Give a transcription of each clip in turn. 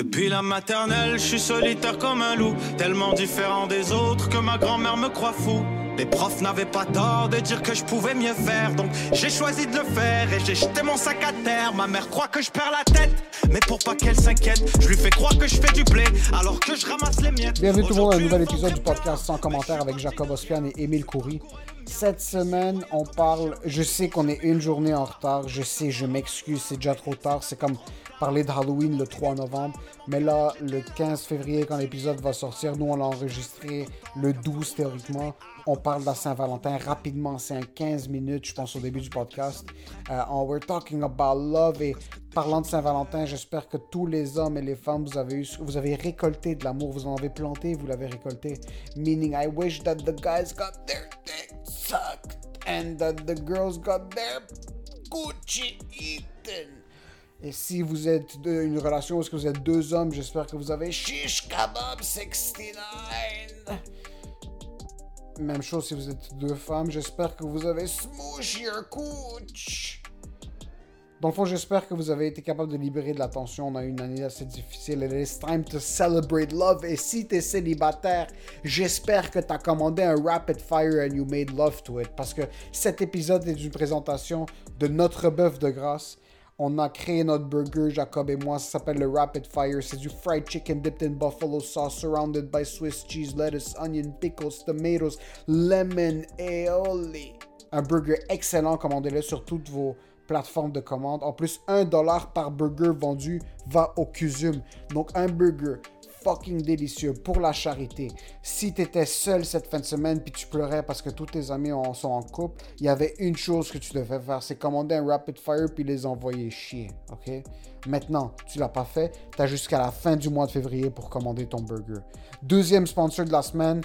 Depuis la maternelle, je suis solitaire comme un loup, tellement différent des autres que ma grand-mère me croit fou. Les profs n'avaient pas tort de dire que je pouvais mieux faire, donc j'ai choisi de le faire et j'ai jeté mon sac à terre. Ma mère croit que je perds la tête, mais pour pas qu'elle s'inquiète, je lui fais croire que je fais du blé alors que je ramasse les miettes. Bienvenue tout le monde à un nouvel épisode du podcast sans commentaire avec Jacob Ospian et Émile Coury. Cette semaine, on parle. Je sais qu'on est une journée en retard. Je sais, je m'excuse, c'est déjà trop tard. C'est comme parler de Halloween le 3 novembre. Mais là, le 15 février, quand l'épisode va sortir, nous, on l'a enregistré le 12 théoriquement. On parle de Saint-Valentin rapidement. C'est un 15 minutes, je pense, au début du podcast. Euh, on- we're talking about love. Et parlant de Saint-Valentin, j'espère que tous les hommes et les femmes, vous avez, vous avez récolté de l'amour. Vous en avez planté, vous l'avez récolté. Meaning, I wish that the guys got their dick sucked and that the girls got their Gucci eaten. Et si vous êtes une relation où que vous êtes deux hommes, j'espère que vous avez Shish Kebab 69. Même chose si vous êtes deux femmes, j'espère que vous avez Smoosh Your Cooch. Dans le fond, j'espère que vous avez été capable de libérer de la tension. On a eu une année assez difficile. It is time to celebrate love. Et si t'es célibataire, j'espère que t'as commandé un Rapid Fire and you made love to it. Parce que cet épisode est une présentation de notre bœuf de grâce. On a créé notre burger, Jacob et moi. Ça s'appelle le Rapid Fire. C'est du fried chicken dipped in buffalo sauce, surrounded by Swiss cheese, lettuce, onion, pickles, tomatoes, lemon, aioli. Un burger excellent. Commandez-le sur toutes vos plateformes de commande. En plus, un dollar par burger vendu va au CUSUM. Donc, un burger fucking délicieux pour la charité. Si tu étais seul cette fin de semaine puis tu pleurais parce que tous tes amis sont en couple, il y avait une chose que tu devais faire, c'est commander un Rapid Fire puis les envoyer chier, ok? Maintenant, tu l'as pas fait, tu as jusqu'à la fin du mois de février pour commander ton burger. Deuxième sponsor de la semaine,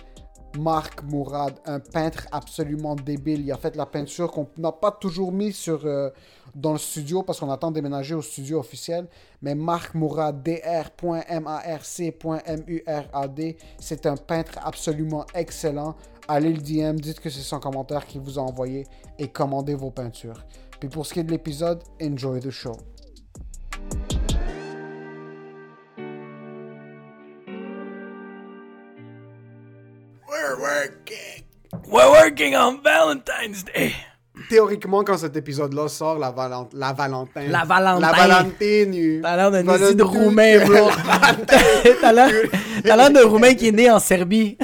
Marc Mourad, un peintre absolument débile. Il a fait la peinture qu'on n'a pas toujours mis euh, dans le studio parce qu'on attend de déménager au studio officiel. Mais Marc Mourad, dr.marc.murad, c'est un peintre absolument excellent. Allez le DM, dites que c'est son commentaire qu'il vous a envoyé et commandez vos peintures. Puis pour ce qui est de l'épisode, enjoy the show. Working. We're working on Valentine's Day. Théoriquement, quand cet épisode-là sort, la, Valent- la Valentin. La Valentin. La Valentine. T'as l'air d'un Valentine. de roumain, bro. T'as l'air t'as l'air d'un roumain qui est né en Serbie.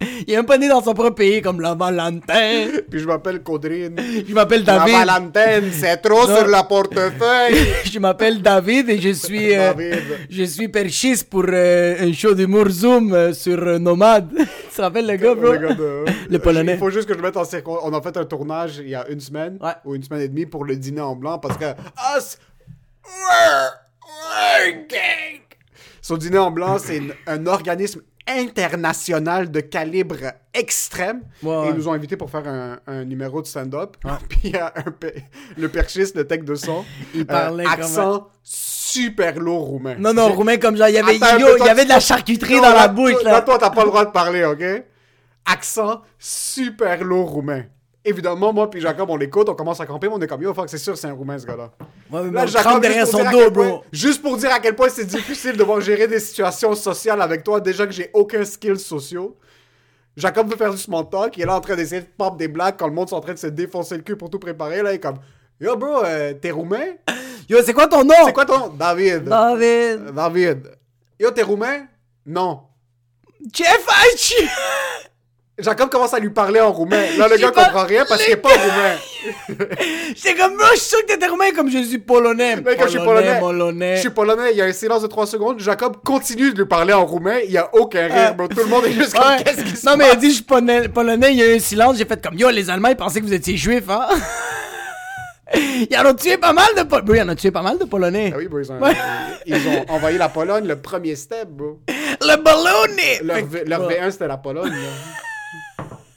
Il est même pas né dans son propre pays comme la Valentin. Puis je m'appelle Codrine. Je m'appelle La David. Valentine, c'est trop Non. sur la portefeuille. Je m'appelle David et je suis euh, je suis perchiste pour euh, un show d'humour Zoom euh, sur euh, Nomade. tu te rappelles le gars, bro? Le gars de- Le Polonais. Il faut juste que je mette en circon... On a fait un tournage il y a une semaine Ouais. ou une semaine et demie pour le dîner en blanc parce que us we're working. Son dîner en blanc, c'est un organisme international de calibre extrême. Ouais, Et ouais. ils nous ont invités pour faire un, un numéro de stand-up. Puis il y a un le perchiste, le tech de son, Il euh, accent super lourd roumain. Non, non, roumain comme genre, il y avait, Attends yo, il y avait de la charcuterie Non, dans la là, bouche, toi- là. toi, t'as pas le droit de parler, ok? Accent super lourd roumain. Évidemment, moi puis Jacob, on l'écoute, on commence à camper, mais on est comme yo, fuck, c'est sûr, c'est un roumain ce gars-là. Ouais, mais Là, Jacob, derrière juste pour son dire à dos, quel point- bro. juste pour dire à quel point c'est difficile de gérer des situations sociales avec toi, déjà que j'ai aucun skill sociaux. Jacob veut faire du small talk, il est là en train d'essayer de pop des blagues quand le monde est en train de se défoncer le cul pour tout préparer. Là, il est comme Yo, bro, euh, t'es roumain? Yo, c'est quoi ton nom? C'est quoi ton nom? David. David. David. Yo, t'es roumain? Non. Jeff Hachi! Jacob commence à lui parler en roumain. Là, le gars pas- comprend rien parce qu'il est pas roumain. J'étais comme, bro, je suis sûr que t'étais roumain comme je suis polonais. Mais comme je suis polonais, polonais. je suis polonais, il y a un silence de 3 secondes. Jacob continue de lui parler en roumain, il y a aucun rire. Ah. bro. Tout le monde est juste comme, Ouais. qu'est-ce qui se Non, mais il a passe? dit, je suis polonais, polonais, il y a eu un silence, j'ai fait comme, yo, les Allemands, ils pensaient que vous étiez juifs, hein? Ils en ont tué pas mal de Polonais. Ils en ont tué pas mal de Polonais? Ah oui, bro, ils ont, Ouais. ils ont envoyé la Pologne, le premier step, bro. Le ballonné! Leur, leur Ouais. V1, c'était la Pologne. là.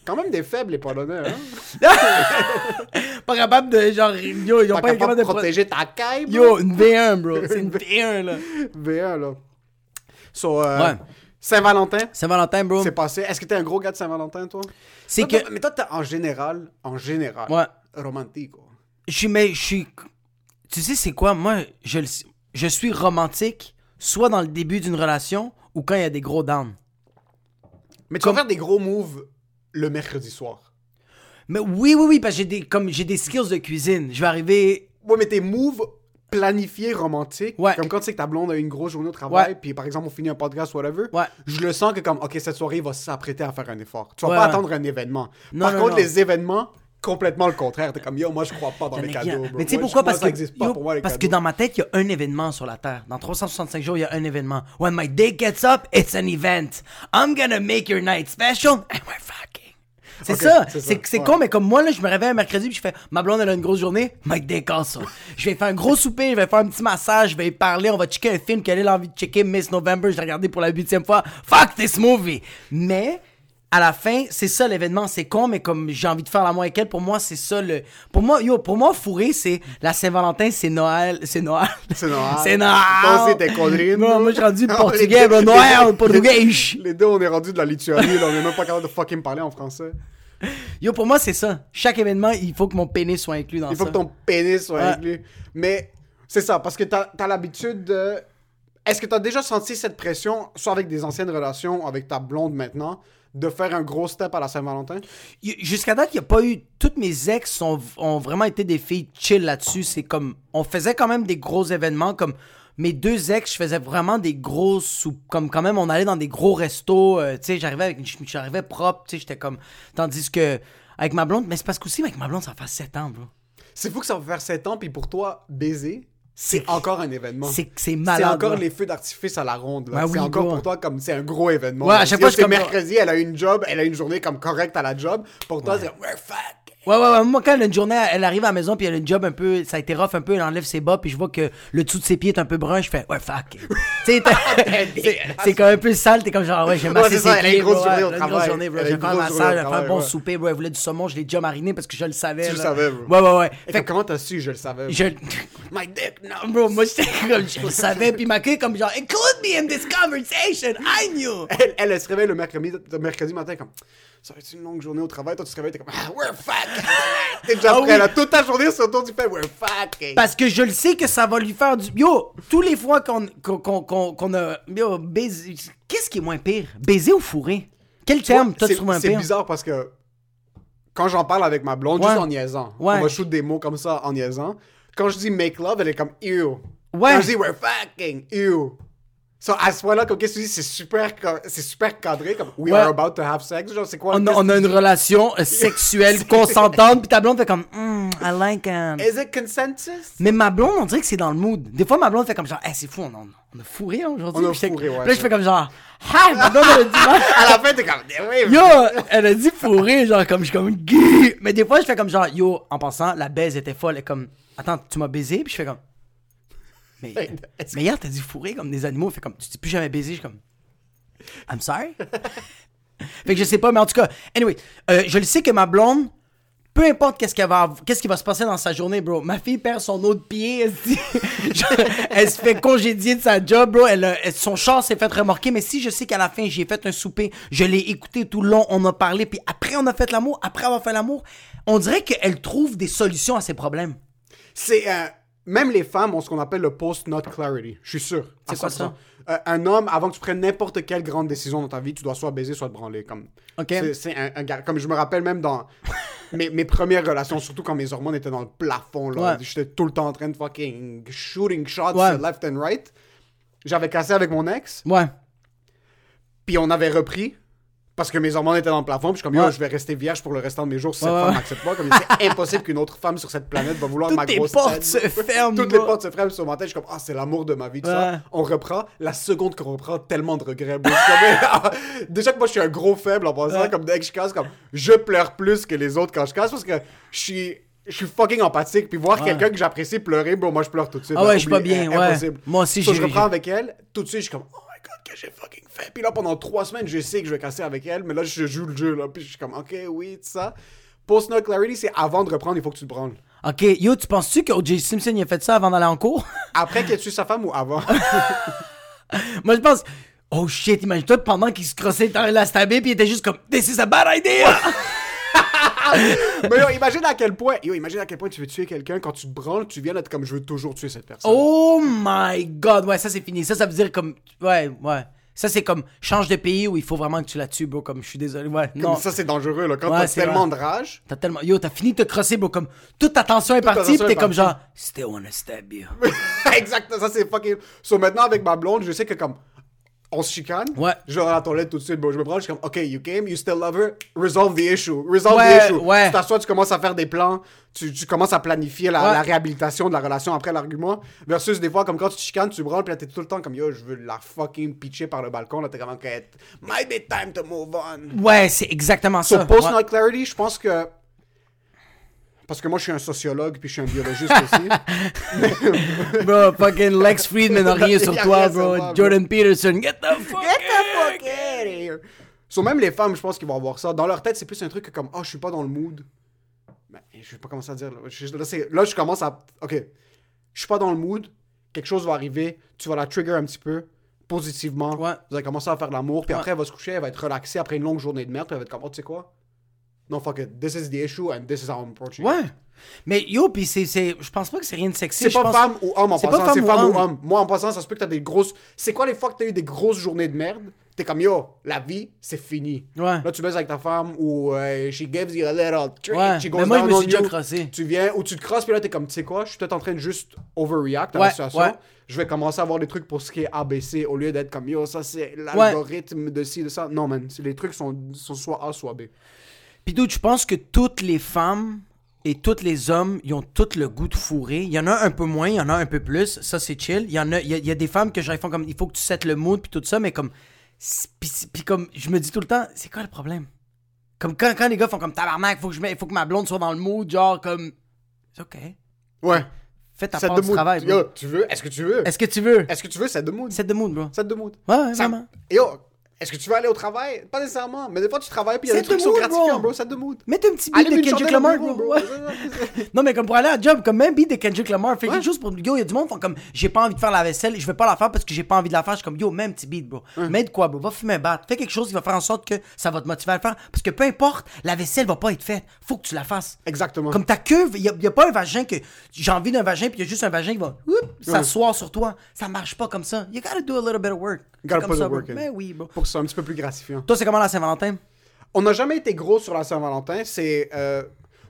Quand même des faibles, les Polonais, hein? Pas capable de, genre, yo, ils ont Pas capable de pro- protéger ta caille, bro. Yo, une V1, bro. C'est une V1, là. V1, là. So, euh, Ouais. Saint-Valentin, Saint-Valentin, bro. c'est passé. Est-ce que t'es un gros gars de Saint-Valentin, toi? C'est que. toi- Mais toi, t'es en général, en général, Ouais. romantique. quoi. Je suis, mais je suis. Tu sais, c'est quoi? Moi, je, je suis romantique soit dans le début d'une relation ou quand il y a des gros downs. Mais tu vas faire des gros moves le mercredi soir. Mais oui, oui, oui, parce que j'ai des, comme, j'ai des skills de cuisine. Je vais arriver. Ouais, mais tes moves planifiés romantiques, Ouais. comme quand tu sais que ta blonde a une grosse journée au travail, Ouais. puis par exemple on finit un podcast, whatever, Ouais. je le sens que comme, ok, cette soirée, il va s'apprêter à faire un effort. Tu vas Ouais, pas attendre un événement. Non, par non, contre, non. les événements, complètement le contraire. T'es comme, yo, moi je crois pas dans les cadeaux. bro. Mais tu sais pourquoi? moi, Parce, que, pas yo, pour moi, les parce que dans ma tête, il y a un événement sur la Terre. Dans 365 jours, il y a un événement. When my day gets up, it's an event. I'm gonna make your night special and we're. C'est ça. c'est ouais. con, mais comme moi, là, je me réveille un mercredi puis je fais ma blonde, elle a une grosse journée. Day casse ça. je vais faire un gros souper, je vais faire un petit massage, je vais y parler, on va checker un film qu'elle a envie de checker, Miss November. Je l'ai regardé pour la huitième fois. Fuck this movie. Mais à la fin, c'est ça l'événement, c'est con, mais comme j'ai envie de faire l'amour avec elle, pour moi, c'est ça le. Pour moi, yo, pour moi, fourrer, c'est la Saint-Valentin, c'est Noël. C'est Noël. C'est Noël. c'est Noël. Toi aussi, t'es quadrille, Non, moi, je suis rendu portugais, bro. Noël, portugais. Les deux, on est rendu de la Lituanie, là, on est même pas capable de fucking parler en français. Yo, pour moi, c'est ça. Chaque événement, il faut que mon pénis soit inclus dans Il faut ça. que ton pénis soit inclus. Mais c'est ça, parce que t'as as, l'habitude de. Est-ce que t'as déjà senti cette pression, soit avec des anciennes relations, avec ta blonde maintenant, de faire un gros step à la Saint-Valentin? Jusqu'à date, il n'y a pas eu. Toutes mes ex sont, ont vraiment été des filles chill là-dessus. C'est comme. On faisait quand même des gros événements. Comme mes deux ex, je faisais vraiment des gros soupes. Comme quand même, on allait dans des gros restos. euh, tu sais, j'arrivais avec. J'arrivais propre. Tu sais, j'étais comme. Tandis que. Avec ma blonde, mais c'est parce qu'aussi, avec ma blonde, ça fait 7 ans, bro. C'est fou que ça va faire 7 ans, puis pour toi, baiser, c'est encore un événement. C'est c'est C'est malade. encore les feux d'artifice à la ronde. Ouais, c'est encore pour toi comme c'est un gros événement. Ouais, à chaque fois, c'est mercredi, elle a une job, elle a une journée comme correcte à la job. Pour toi, c'est we're fuck. Ouais, ouais, ouais. Moi, quand elle a une journée, elle arrive à la maison, puis elle a une job un peu. Ça a été rough un peu, elle enlève ses bas, puis je vois que le dessous de ses pieds est un peu brun, je fais, ouais, fuck. t'as- c'est- c'est comme un peu sale, t'es comme genre, ouais, j'ai massé c'est ses ça, elle a une pieds. grosse bro, journée ouais, au elle a une travail. grosse journée, bro. Elle a J'ai une un grosse massage, journée au j'ai fait un travail, bon ouais. souper, bro. Elle voulait du saumon, je l'ai déjà mariné parce que je le savais. Tu le savais, bro. Ouais, ouais, ouais. Et Fait comment t'as su, je le savais. je. My dick, no. Non, bro, moi, j'étais comme, je le savais, puis ma queue, comme genre, include me in this conversation, I knew. Elle, elle, elle se réveille le mercredi, le mercredi matin comme ça va être une longue journée au travail. Toi, tu te réveilles, t'es comme ah, we're fuck. t'es déjà Ah prêt oui. là. Toute ta journée sur tu fais we're fucking. Parce que je le sais que ça va lui faire du. Yo, tous les fois qu'on qu'on, qu'on, qu'on- a. Yo, baisé. Qu'est-ce qui est moins pire? Baiser ou fourrer? Quel terme, toi, tu c'est trouves moins c'est pire? bizarre parce que quand j'en parle avec ma blonde, Ouais. juste en niaisant, Ouais. on va shoot des mots comme ça en niaisant. Quand je dis make love, elle est comme ew. Ouais. Quand je dis we're fucking ew. So, à ce point-là, comme qu'est-ce que tu dis, c'est super, c'est super cadré, comme we Ouais. are about to have sex. Genre, c'est quoi? On a, on a une relation euh, sexuelle consentante, puis ta blonde fait comme, Hmm, I like it. Is it consensus? Mais ma blonde, on dirait que c'est dans le mood. Des fois, ma blonde fait comme genre, hey, c'est fou, on a, on a fourré aujourd'hui. On a fourré, ouais, Puis là, je fais comme genre, ah, ma blonde, elle a dit! À la fin, t'es comme, oui, Yo, elle a dit fourré, genre comme je suis comme gueule. Mais des fois, je fais comme genre, yo, en passant, la baise était folle. Elle est comme, attends, tu m'as baisé, puis je fais comme, mais, hier, t'as dit fourré comme des animaux. Fait comme, tu t'es plus jamais baisé. Je suis comme, I'm sorry? fait que je sais pas, mais en tout cas, anyway, euh, je le sais que ma blonde, peu importe qu'est-ce qu'elle va, qu'est-ce qui va se passer dans sa journée, bro. Ma fille perd son autre pied, elle, se elle fait congédier de sa job, bro. Elle- son char s'est fait remorquer, mais si je sais qu'à la fin j'ai fait un souper, je l'ai écouté tout le long, on a parlé, puis après on a fait l'amour, après avoir fait l'amour, on dirait qu'elle trouve des solutions à ses problèmes. C'est euh, même les femmes ont ce qu'on appelle le post-nut clarity. Je suis sûr. C'est quoi 100%. ça? Euh, un homme, avant que tu prennes n'importe quelle grande décision dans ta vie, tu dois soit baiser, soit te branler. Comme, Ok. c'est, un, un. Comme je me rappelle même dans mes, mes premières relations, surtout quand mes hormones étaient dans le plafond, là, Ouais. j'étais tout le temps en train de fucking shooting shots Ouais. left and right. J'avais cassé avec mon ex, Ouais. puis on avait repris. Parce que mes hormones étaient dans le plafond, puis je suis comme, Ouais. je vais rester vierge pour le restant de mes jours si cette ouais. femme m'accepte pas. Comme, c'est impossible qu'une autre femme sur cette planète va vouloir Toutes ma grosse portes tête. se ferment, Toutes les portes se ferment sur ma tête. Je suis comme, ah, c'est l'amour de ma vie, tout Ouais. ça. On reprend. La seconde qu'on reprend, tellement de regrets. Je comme, Déjà que moi, je suis un gros faible en Ouais. comme dès que je casse, comme, je pleure plus que les autres quand je casse parce que je suis. Je suis fucking empathique, puis voir Ouais. quelqu'un que j'apprécie pleurer, bon, moi je pleure tout de suite. Ah ouais, je suis pas bien, ouais. Impossible. Moi aussi, j'ai- je reprends avec elle, tout de suite, je suis comme, oh que j'ai fucking fait. Puis là, pendant trois semaines, je sais que je vais casser avec elle, mais là, je joue le jeu, là, puis je suis comme, ok, oui, tout ça. Post-nut clarity, c'est avant de reprendre, il faut que tu te branles. Ok, yo, tu penses-tu que O.J. Simpson il a fait ça avant d'aller en cours? Après qu'il ait tué sa femme ou avant? Moi, je pense. Oh shit, imagine-toi pendant qu'il se crossait dans la stabé, puis il était juste comme This is a bad idea! Mais yo, imagine à quel point, yo, imagine à quel point tu veux tuer quelqu'un quand tu te branles, tu viens d'être comme je veux toujours tuer cette personne. Oh my god, ouais, ça c'est fini. Ça, ça veut dire comme. Ouais, ouais. Ça c'est comme change de pays où il faut vraiment que tu la tues, bro. Comme je suis désolé. Ouais, Comme non. ça, c'est dangereux, là. Quand Ouais, t'as tellement vrai. de rage. T'as tellement. Yo, t'as fini de te crosser, bro. Comme toute ta tension est partie, pis t'es comme genre. Still wanna stab you. exact, ça, c'est fucking. So, maintenant, avec ma blonde, je sais que comme. On se chicane. Ouais. Je vais dans la toilette tout de suite, bro. Je me prends, je suis comme, OK, you came, you still love her, resolve the issue. Resolve Ouais, the issue. ouais. Tu t'assois, tu commences à faire des plans, tu, tu commences à planifier la, Ouais. la réhabilitation de la relation après l'argument. Versus des fois, comme quand tu te chicanes, tu branles, puis là, t'es tout le temps comme, yo, je veux la fucking pitcher par le balcon. Là, t'es comme, OK, might be time to move on. Ouais, c'est exactement So, ça. post Ouais. not clarity, je pense que. Parce que moi, je suis un sociologue, puis je suis un biologiste aussi. Bro, fucking Lex Friedman n'a rien sur toi, bro. Jordan Peterson, get the fuck Get the fuck out of here. So, même les femmes, je pense qu'ils vont avoir ça. Dans leur tête, c'est plus un truc que comme, oh, je suis pas dans le mood. Mais je vais pas commencer à dire. Là, je, là, c'est- là, je commence à. Ok. Je suis pas dans le mood. Quelque chose va arriver. Tu vas la trigger un petit peu. Positivement. Ouais. Vous allez commencer à faire de l'amour. Puis Ouais. après, elle va se coucher. Elle va être relaxée après une longue journée de merde. Puis elle va être comme, oh, tu sais quoi? Non, fuck it. This is the issue and this is how I'm approaching. it. Ouais. Mais yo, pis c'est, c'est, je pense pas que c'est rien de sexy. C'est je pas pense- femme ou homme en passant, c'est femme femme ou ou homme. Moi en passant, ça se peut que t'as des grosses. C'est quoi les fois que t'as eu des grosses journées de merde? T'es comme yo, la vie, c'est fini. Ouais. Là, tu baises avec ta femme ou euh, she gives you a little treat, Ouais, she goes mais moi, je down me on suis déjà crossé. Tu viens ou tu te crosses, puis là, t'es comme, tu sais quoi, je suis peut-être en train de juste overreact à Ouais, la situation. ouais. Je vais commencer à avoir des trucs pour ce qui est ABC au lieu d'être comme yo, ça c'est l'algorithme de ci, de ça. Non, man, les trucs sont, sont soit A, soit B. Pis dude, je pense que toutes les femmes et tous les hommes, ils ont tous le goût de fourrer. Il y en a un peu moins, il y en a un peu plus. Ça, c'est chill. Il y en a, il y a, il y a des femmes que ils font comme, il faut que tu settes le mood puis tout ça, mais comme, c'est- pis, pis comme, je me dis tout le temps, c'est quoi le problème? Comme quand, quand les gars font comme tabarnak, faut que je mette- faut que ma blonde soit dans le mood, genre comme, c'est ok. Ouais. Fais ta part de du mood. travail. bro. Yo, tu veux? Est-ce que tu veux? Est-ce que tu veux? Est-ce que tu veux set de mood? Set de mood, bro. Set de mood. Ouais, ouais, Ça- vraiment. Yo, est-ce que tu veux aller au travail? Pas nécessairement, mais des fois tu travailles puis il y a des trucs qui sont gratifiants, bro. ça te mood. Mets un petit beat de Kendrick Lamar, bro. Non, mais comme pour aller à la job, comme même beat de Kendrick Lamar. Fait quelque chose pour. Yo, il y a du monde qui font comme j'ai pas envie de faire la vaisselle, je vais pas la faire parce que j'ai pas envie de la faire. Je suis comme yo, même petit beat, bro. Mets de quoi, bro. Va fumer un bat. Fais quelque chose qui va faire en sorte que ça va te motiver à le faire. Parce que peu importe, la vaisselle va pas être faite. Faut que tu la fasses. Exactement. Comme ta queue, il y, a- y a pas un vagin que j'ai envie d'un vagin, puis il y a juste un vagin qui va s'asseoir sur toi. Ça marche pas comme ça. You gotta do a little bit of work. Gotta put ça, work in. Mais oui, bro. Pour soit un petit peu plus gratifiant. Toi, c'est comment la Saint-Valentin? On n'a jamais été gros sur la Saint-Valentin. C'est. euh,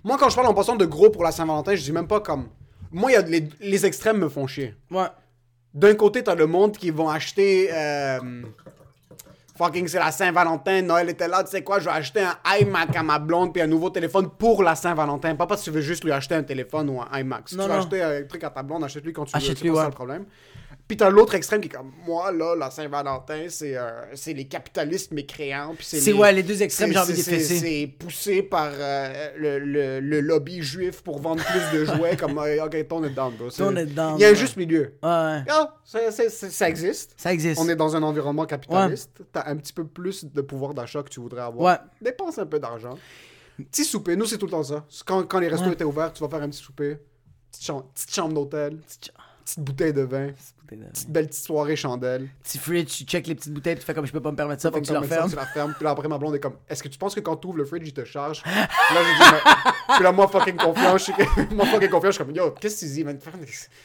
Moi, quand je parle en passant de gros pour la Saint-Valentin, je dis même pas comme. Moi, il y a les... les extrêmes me font chier. Ouais. D'un côté, t'as le monde qui vont acheter. euh, Fucking, c'est la Saint-Valentin, Noël était là, tu sais quoi, je vais acheter un iMac à ma blonde puis un nouveau téléphone pour la Saint-Valentin. Pas parce que tu veux juste lui acheter un téléphone ou un iMac. Si Non, tu veux non. acheter un truc à ta blonde, achète-lui quand tu veux. Achète-lui, c'est pas ça ouais. le problème. Puis t'as l'autre extrême qui est comme, moi, là, la Saint-Valentin, c'est euh, c'est les capitalistes mécréants. C'est, ouais, les deux extrêmes, c'est- j'ai envie de c'est- poussé par euh, le, le- le lobby juif pour vendre plus de jouets, comme, euh, ok, ton est down, bro. Ton est down, Il y a un ouais. juste milieu. Ouais. Ah, ça, existe. Ça existe. On est dans un environnement capitaliste. T'as un petit peu plus de pouvoir d'achat que tu voudrais avoir. Ouais. Dépense un peu d'argent. Petit souper, nous c'est tout le temps ça. Quand, quand les restos Ouais. étaient ouverts, tu vas faire un petit souper. Petite chambre, petite chambre d'hôtel. Petite bouteille de vin. Petite belle petite soirée chandelle. Petit fridge, tu check les petites bouteilles, puis tu fais comme je peux pas me permettre ça, fait que tu la refermes. Tu la fermes. Puis là, après, ma blonde est comme Est-ce que tu penses que quand tu ouvres le fridge, il te charge? Puis Là, dit mais- Puis là, moi, fucking confiant. Je suis moi, fucking confiant. Je suis comme Yo, qu'est-ce que tu dis, man?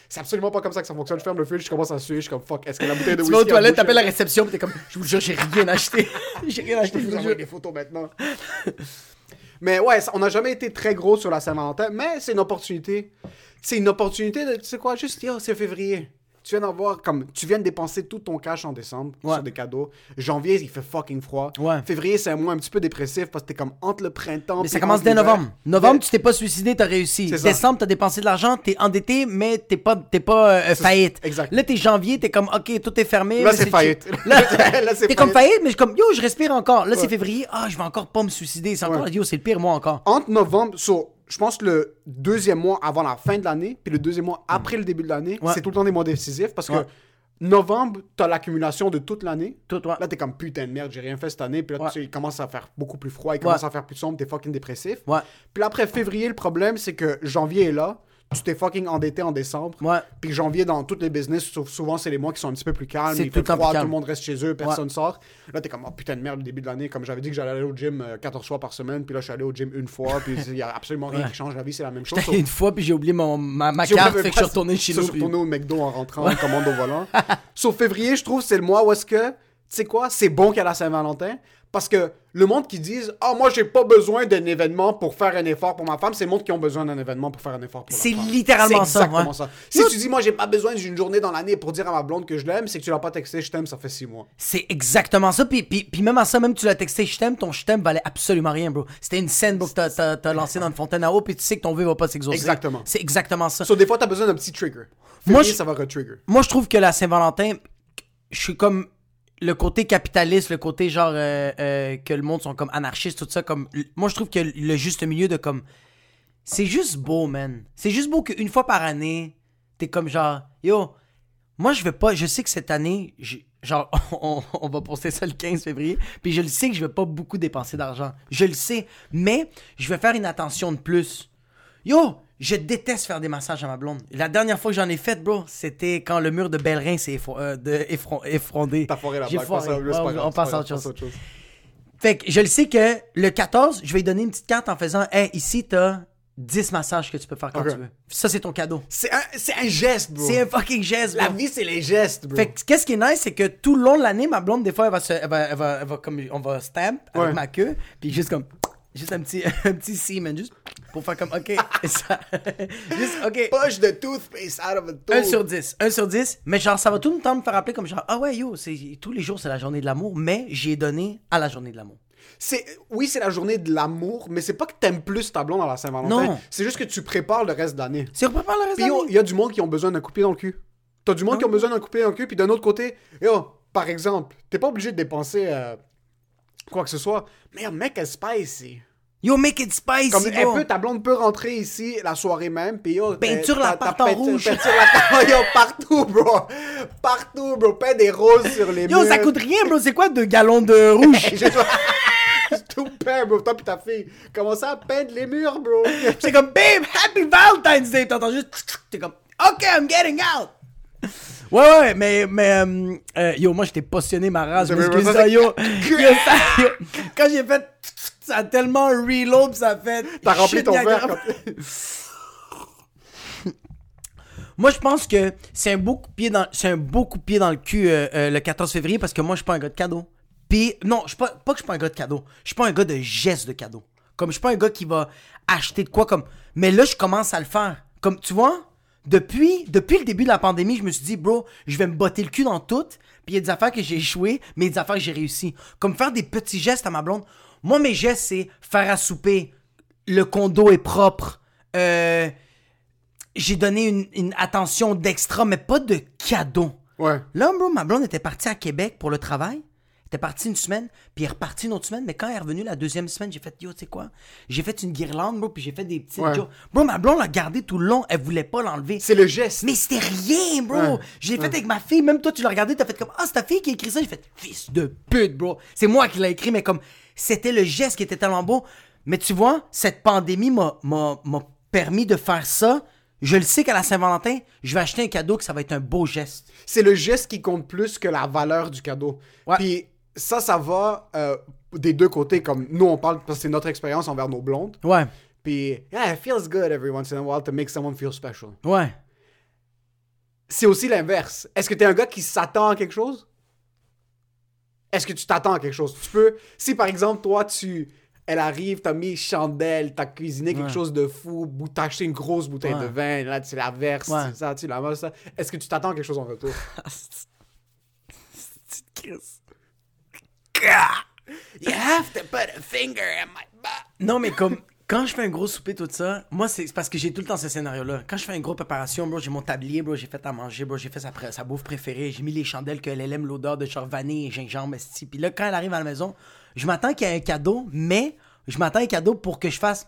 C'est absolument pas comme ça que ça fonctionne. Je ferme le fridge, je commence à suer. Je suis comme Fuck, est-ce que la bouteille de Tu whisky. vas aux toilettes, t'appelles la réception, puis t'es comme je vous jure, j'ai rien acheté. j'ai rien acheté, Je je vous envoie des photos maintenant. mais ouais, on n'a jamais été très gros sur la Saint-Valentin, mais c'est une opportunité. C'est une opportunité de, tu sais quoi, juste, yo, c'est février. Tu viens d'avoir, comme, tu viens de dépenser tout ton cash en décembre Ouais. sur des cadeaux. Janvier, il fait fucking froid. Ouais. Février, c'est un mois un petit peu dépressif parce que t'es comme entre le printemps. Mais ça commence dès novembre. Novembre, Mais- tu t'es pas suicidé, t'as réussi. Décembre, t'as dépensé de l'argent, t'es endetté, mais t'es pas, t'es pas euh, faillite. exact. Là, t'es janvier, t'es comme, ok, tout est fermé. Là, c'est faillite. Là, Là, c'est t'es comme faillite. mais je suis comme, yo, je respire encore. Là, c'est février, ah, je vais encore pas me suicider. C'est encore, yo, c'est le pire mois encore. Entre novembre, so, je pense que le deuxième mois avant la fin de l'année, puis le deuxième mois après le début de l'année, Ouais. c'est tout le temps des mois décisifs parce que novembre, t'as l'accumulation de toute l'année. Tout, ouais. Là, t'es comme putain de merde, j'ai rien fait cette année. Puis là, tu sais, il commence à faire beaucoup plus froid, il commence à faire plus sombre, t'es fucking dépressif. Puis là, après février, le problème, c'est que janvier est là. Tu t'es fucking endetté en décembre. Ouais. Puis janvier, dans tous les business, sauf- souvent, c'est les mois qui sont un petit peu plus calmes. C'est Il fait froid, tout le monde reste chez eux, personne sort. Là, t'es comme, oh putain de merde, le début de l'année. Comme j'avais dit que j'allais aller au gym euh, 14 fois par semaine, puis là, je suis allé au gym une fois, puis il y a absolument rien Ouais. qui change. La vie, c'est la même chose. Une fois, puis j'ai oublié mon, ma, ma carte, fait que je suis retourné chez nous. Je suis retourné au McDo en rentrant, en commande au volant. Sauf février, je trouve, c'est le mois où est-ce que, tu sais quoi, c'est bon qu'il y a la Saint-Valentin. Parce que le monde qui disent Ah, moi, j'ai pas besoin d'un événement pour faire un effort pour ma femme, c'est le monde qui ont besoin d'un événement pour faire un effort pour C'est femme. littéralement C'est ça, exactement ouais. ça. Si tu dis Moi, j'ai pas besoin d'une journée dans l'année pour dire à ma blonde que je l'aime, c'est que tu l'as pas texté, je t'aime, ça fait six mois. C'est exactement ça. Puis, puis, puis même à ça, même tu l'as texté je t'aime, ton je t'aime valait absolument rien, bro. C'était une scène, bro, que t'as- t'as lancé dans une fontaine à eau, puis tu sais que ton vœu va pas s'exaucer. Exactement. C'est exactement ça. So, des fois, t'as besoin d'un petit trigger. Moi, je- ça va retrigger. Moi, je trouve que la Saint-Valentin, je suis comme le côté capitaliste, le côté genre euh, euh, que le monde sont comme anarchistes, tout ça. Comme moi, je trouve que le juste milieu de comme c'est juste beau, man. C'est juste beau qu'une fois par année, t'es comme genre yo. Moi, je veux pas. Je sais que cette année, genre, on, on va poster ça le 15 février. Puis je le sais que je vais pas beaucoup dépenser d'argent. Je le sais. Mais je vais faire une attention de plus. Yo, je déteste faire des massages à ma blonde. La dernière fois que j'en ai fait, bro, c'était quand le mur de Bellerin s'est effro- euh, de- effron- effrondé. T'as foiré la blague. Ouais, pas on- grave, passe à autre chose. Fait que je le sais que le 14, je vais lui donner une petite carte en faisant Hey, ici, t'as 10 massages que tu peux faire quand tu veux. Ça, c'est ton cadeau. C'est un, un geste, bro. C'est un fucking geste, La bro. vie, c'est les gestes, bro. Fait que qu'est-ce qui est nice, c'est que tout le long de l'année, ma blonde, des fois, elle va se. Elle va, elle va, elle va comme. On va stamp avec Ouais. ma queue, puis juste comme. Juste un petit, un petit semen, juste pour faire comme, ok, ça, juste, ok, Push the toothpaste out of a tooth. 1 sur 10, 1 sur 10, mais genre, ça va tout le temps me faire rappeler comme genre, ah ouais, yo, c'est, tous les jours, c'est la journée de l'amour, mais j'ai donné à la journée de l'amour. C'est, oui, c'est la journée de l'amour, mais c'est pas que t'aimes plus ta blonde à la Saint-Valentin. Non. C'est juste que tu prépares le reste de l'année. C'est on pas le reste de l'année. il y a du monde qui ont besoin d'un coup de pied dans le cul. T'as du monde qui ont besoin d'un coup de pied dans le cul, puis d'un autre côté, yo, par exemple, t'es pas obligé de dépenser euh, quoi que ce soit. Mais mec, elle spicy. Yo, make it spicy, Comme bro. peut, ta blonde peut rentrer ici la soirée même, puis yo, Peinture l'appart t'as en peinture- rouge. peinture l'appart- yo, partout, bro. Partout, bro. Peint des roses sur les Yo, murs. ça coûte rien, bro, c'est quoi, deux gallons de rouge? Tout peint, bro. Toi pis ta fille. Commencez à peindre les murs, bro? c'est comme, babe, happy Valentine's Day, t'entends juste, t'es comme, ok, I'm getting out. Ouais, ouais, mais, mais, euh, euh, yo, moi, j'étais passionné ma race, ça- yo, yo, ça- yo, quand j'ai fait, ça a tellement reload, pis ça a fait... T'as rempli ton verre. Moi, je pense que c'est un beau coup de pied dans, c'est un beau coup de pied dans le cul euh, le 14 février parce que moi, je suis pas un gars de cadeau. Puis, non, je suis pas, pas que je suis pas un gars de cadeau. Je suis pas un gars de gestes de cadeau. Comme je suis pas un gars qui va acheter de quoi comme. Mais là, je commence à le faire. Comme, tu vois, depuis, depuis le début de la pandémie, je me suis dit, bro, je vais me botter le cul dans tout. Puis il y a des affaires que j'ai échoué, mais il y a des affaires que j'ai réussi. Comme faire des petits gestes à ma blonde. Moi, mes gestes, c'est faire à souper. Le condo est propre. Euh, j'ai donné une, une attention d'extra, mais pas de cadeau. Ouais. Là, bro, ma blonde était partie à Québec pour le travail. Était partie une semaine, puis elle est repartie une autre semaine. Mais quand elle est revenue la deuxième semaine, j'ai fait, yo, tu sais quoi? J'ai fait une guirlande, bro, puis j'ai fait des petites Ouais. Bro, ma blonde l'a gardé tout le long. Elle voulait pas l'enlever. C'est le geste. Mais c'était rien, bro. Ouais. Je l'ai fait avec ma fille. Même toi, tu l'as regardé, t'as fait comme, ah, c'est ta fille qui a écrit ça? J'ai fait, fils de pute, bro. C'est moi qui l'ai écrit, mais comme, c'était le geste qui était tellement beau. Mais tu vois, cette pandémie m'a, permis de faire ça. Je le sais qu'à la Saint-Valentin, je vais acheter un cadeau que ça va être un beau geste. C'est le geste qui compte plus que la valeur du cadeau. Ouais. Puis ça, ça va euh, des deux côtés. Comme nous, on parle parce que c'est notre expérience envers nos blondes. Ouais, Puis, yeah, it feels good every once in a while to make someone feel special. ouais. C'est aussi l'inverse. Est-ce que t'es un gars qui s'attend à quelque chose? Est-ce que tu t'attends à quelque chose? Tu peux... Si, par exemple, toi, tu... Elle arrive, t'as mis chandelle, t'as cuisiné quelque Ouais. chose de fou, t'as acheté une grosse bouteille Ouais. de vin, là, tu la verses, Ouais. ça, tu la ça. Est-ce que tu t'attends à quelque chose en retour? You have to put a finger in my butt. Non, mais comme quand je fais un gros souper, tout ça, moi, c'est parce que j'ai tout le temps ce scénario-là. Quand je fais une grosse préparation, bro, j'ai mon tablier, bro, j'ai fait à manger, bro, j'ai fait sa, bouffe préférée, j'ai mis les chandelles qu'elle elle aime l'odeur de genre vanille et gingembre, esti. Puis là, quand elle arrive à la maison, je m'attends qu'il y ait un cadeau, mais je m'attends à un cadeau pour que je fasse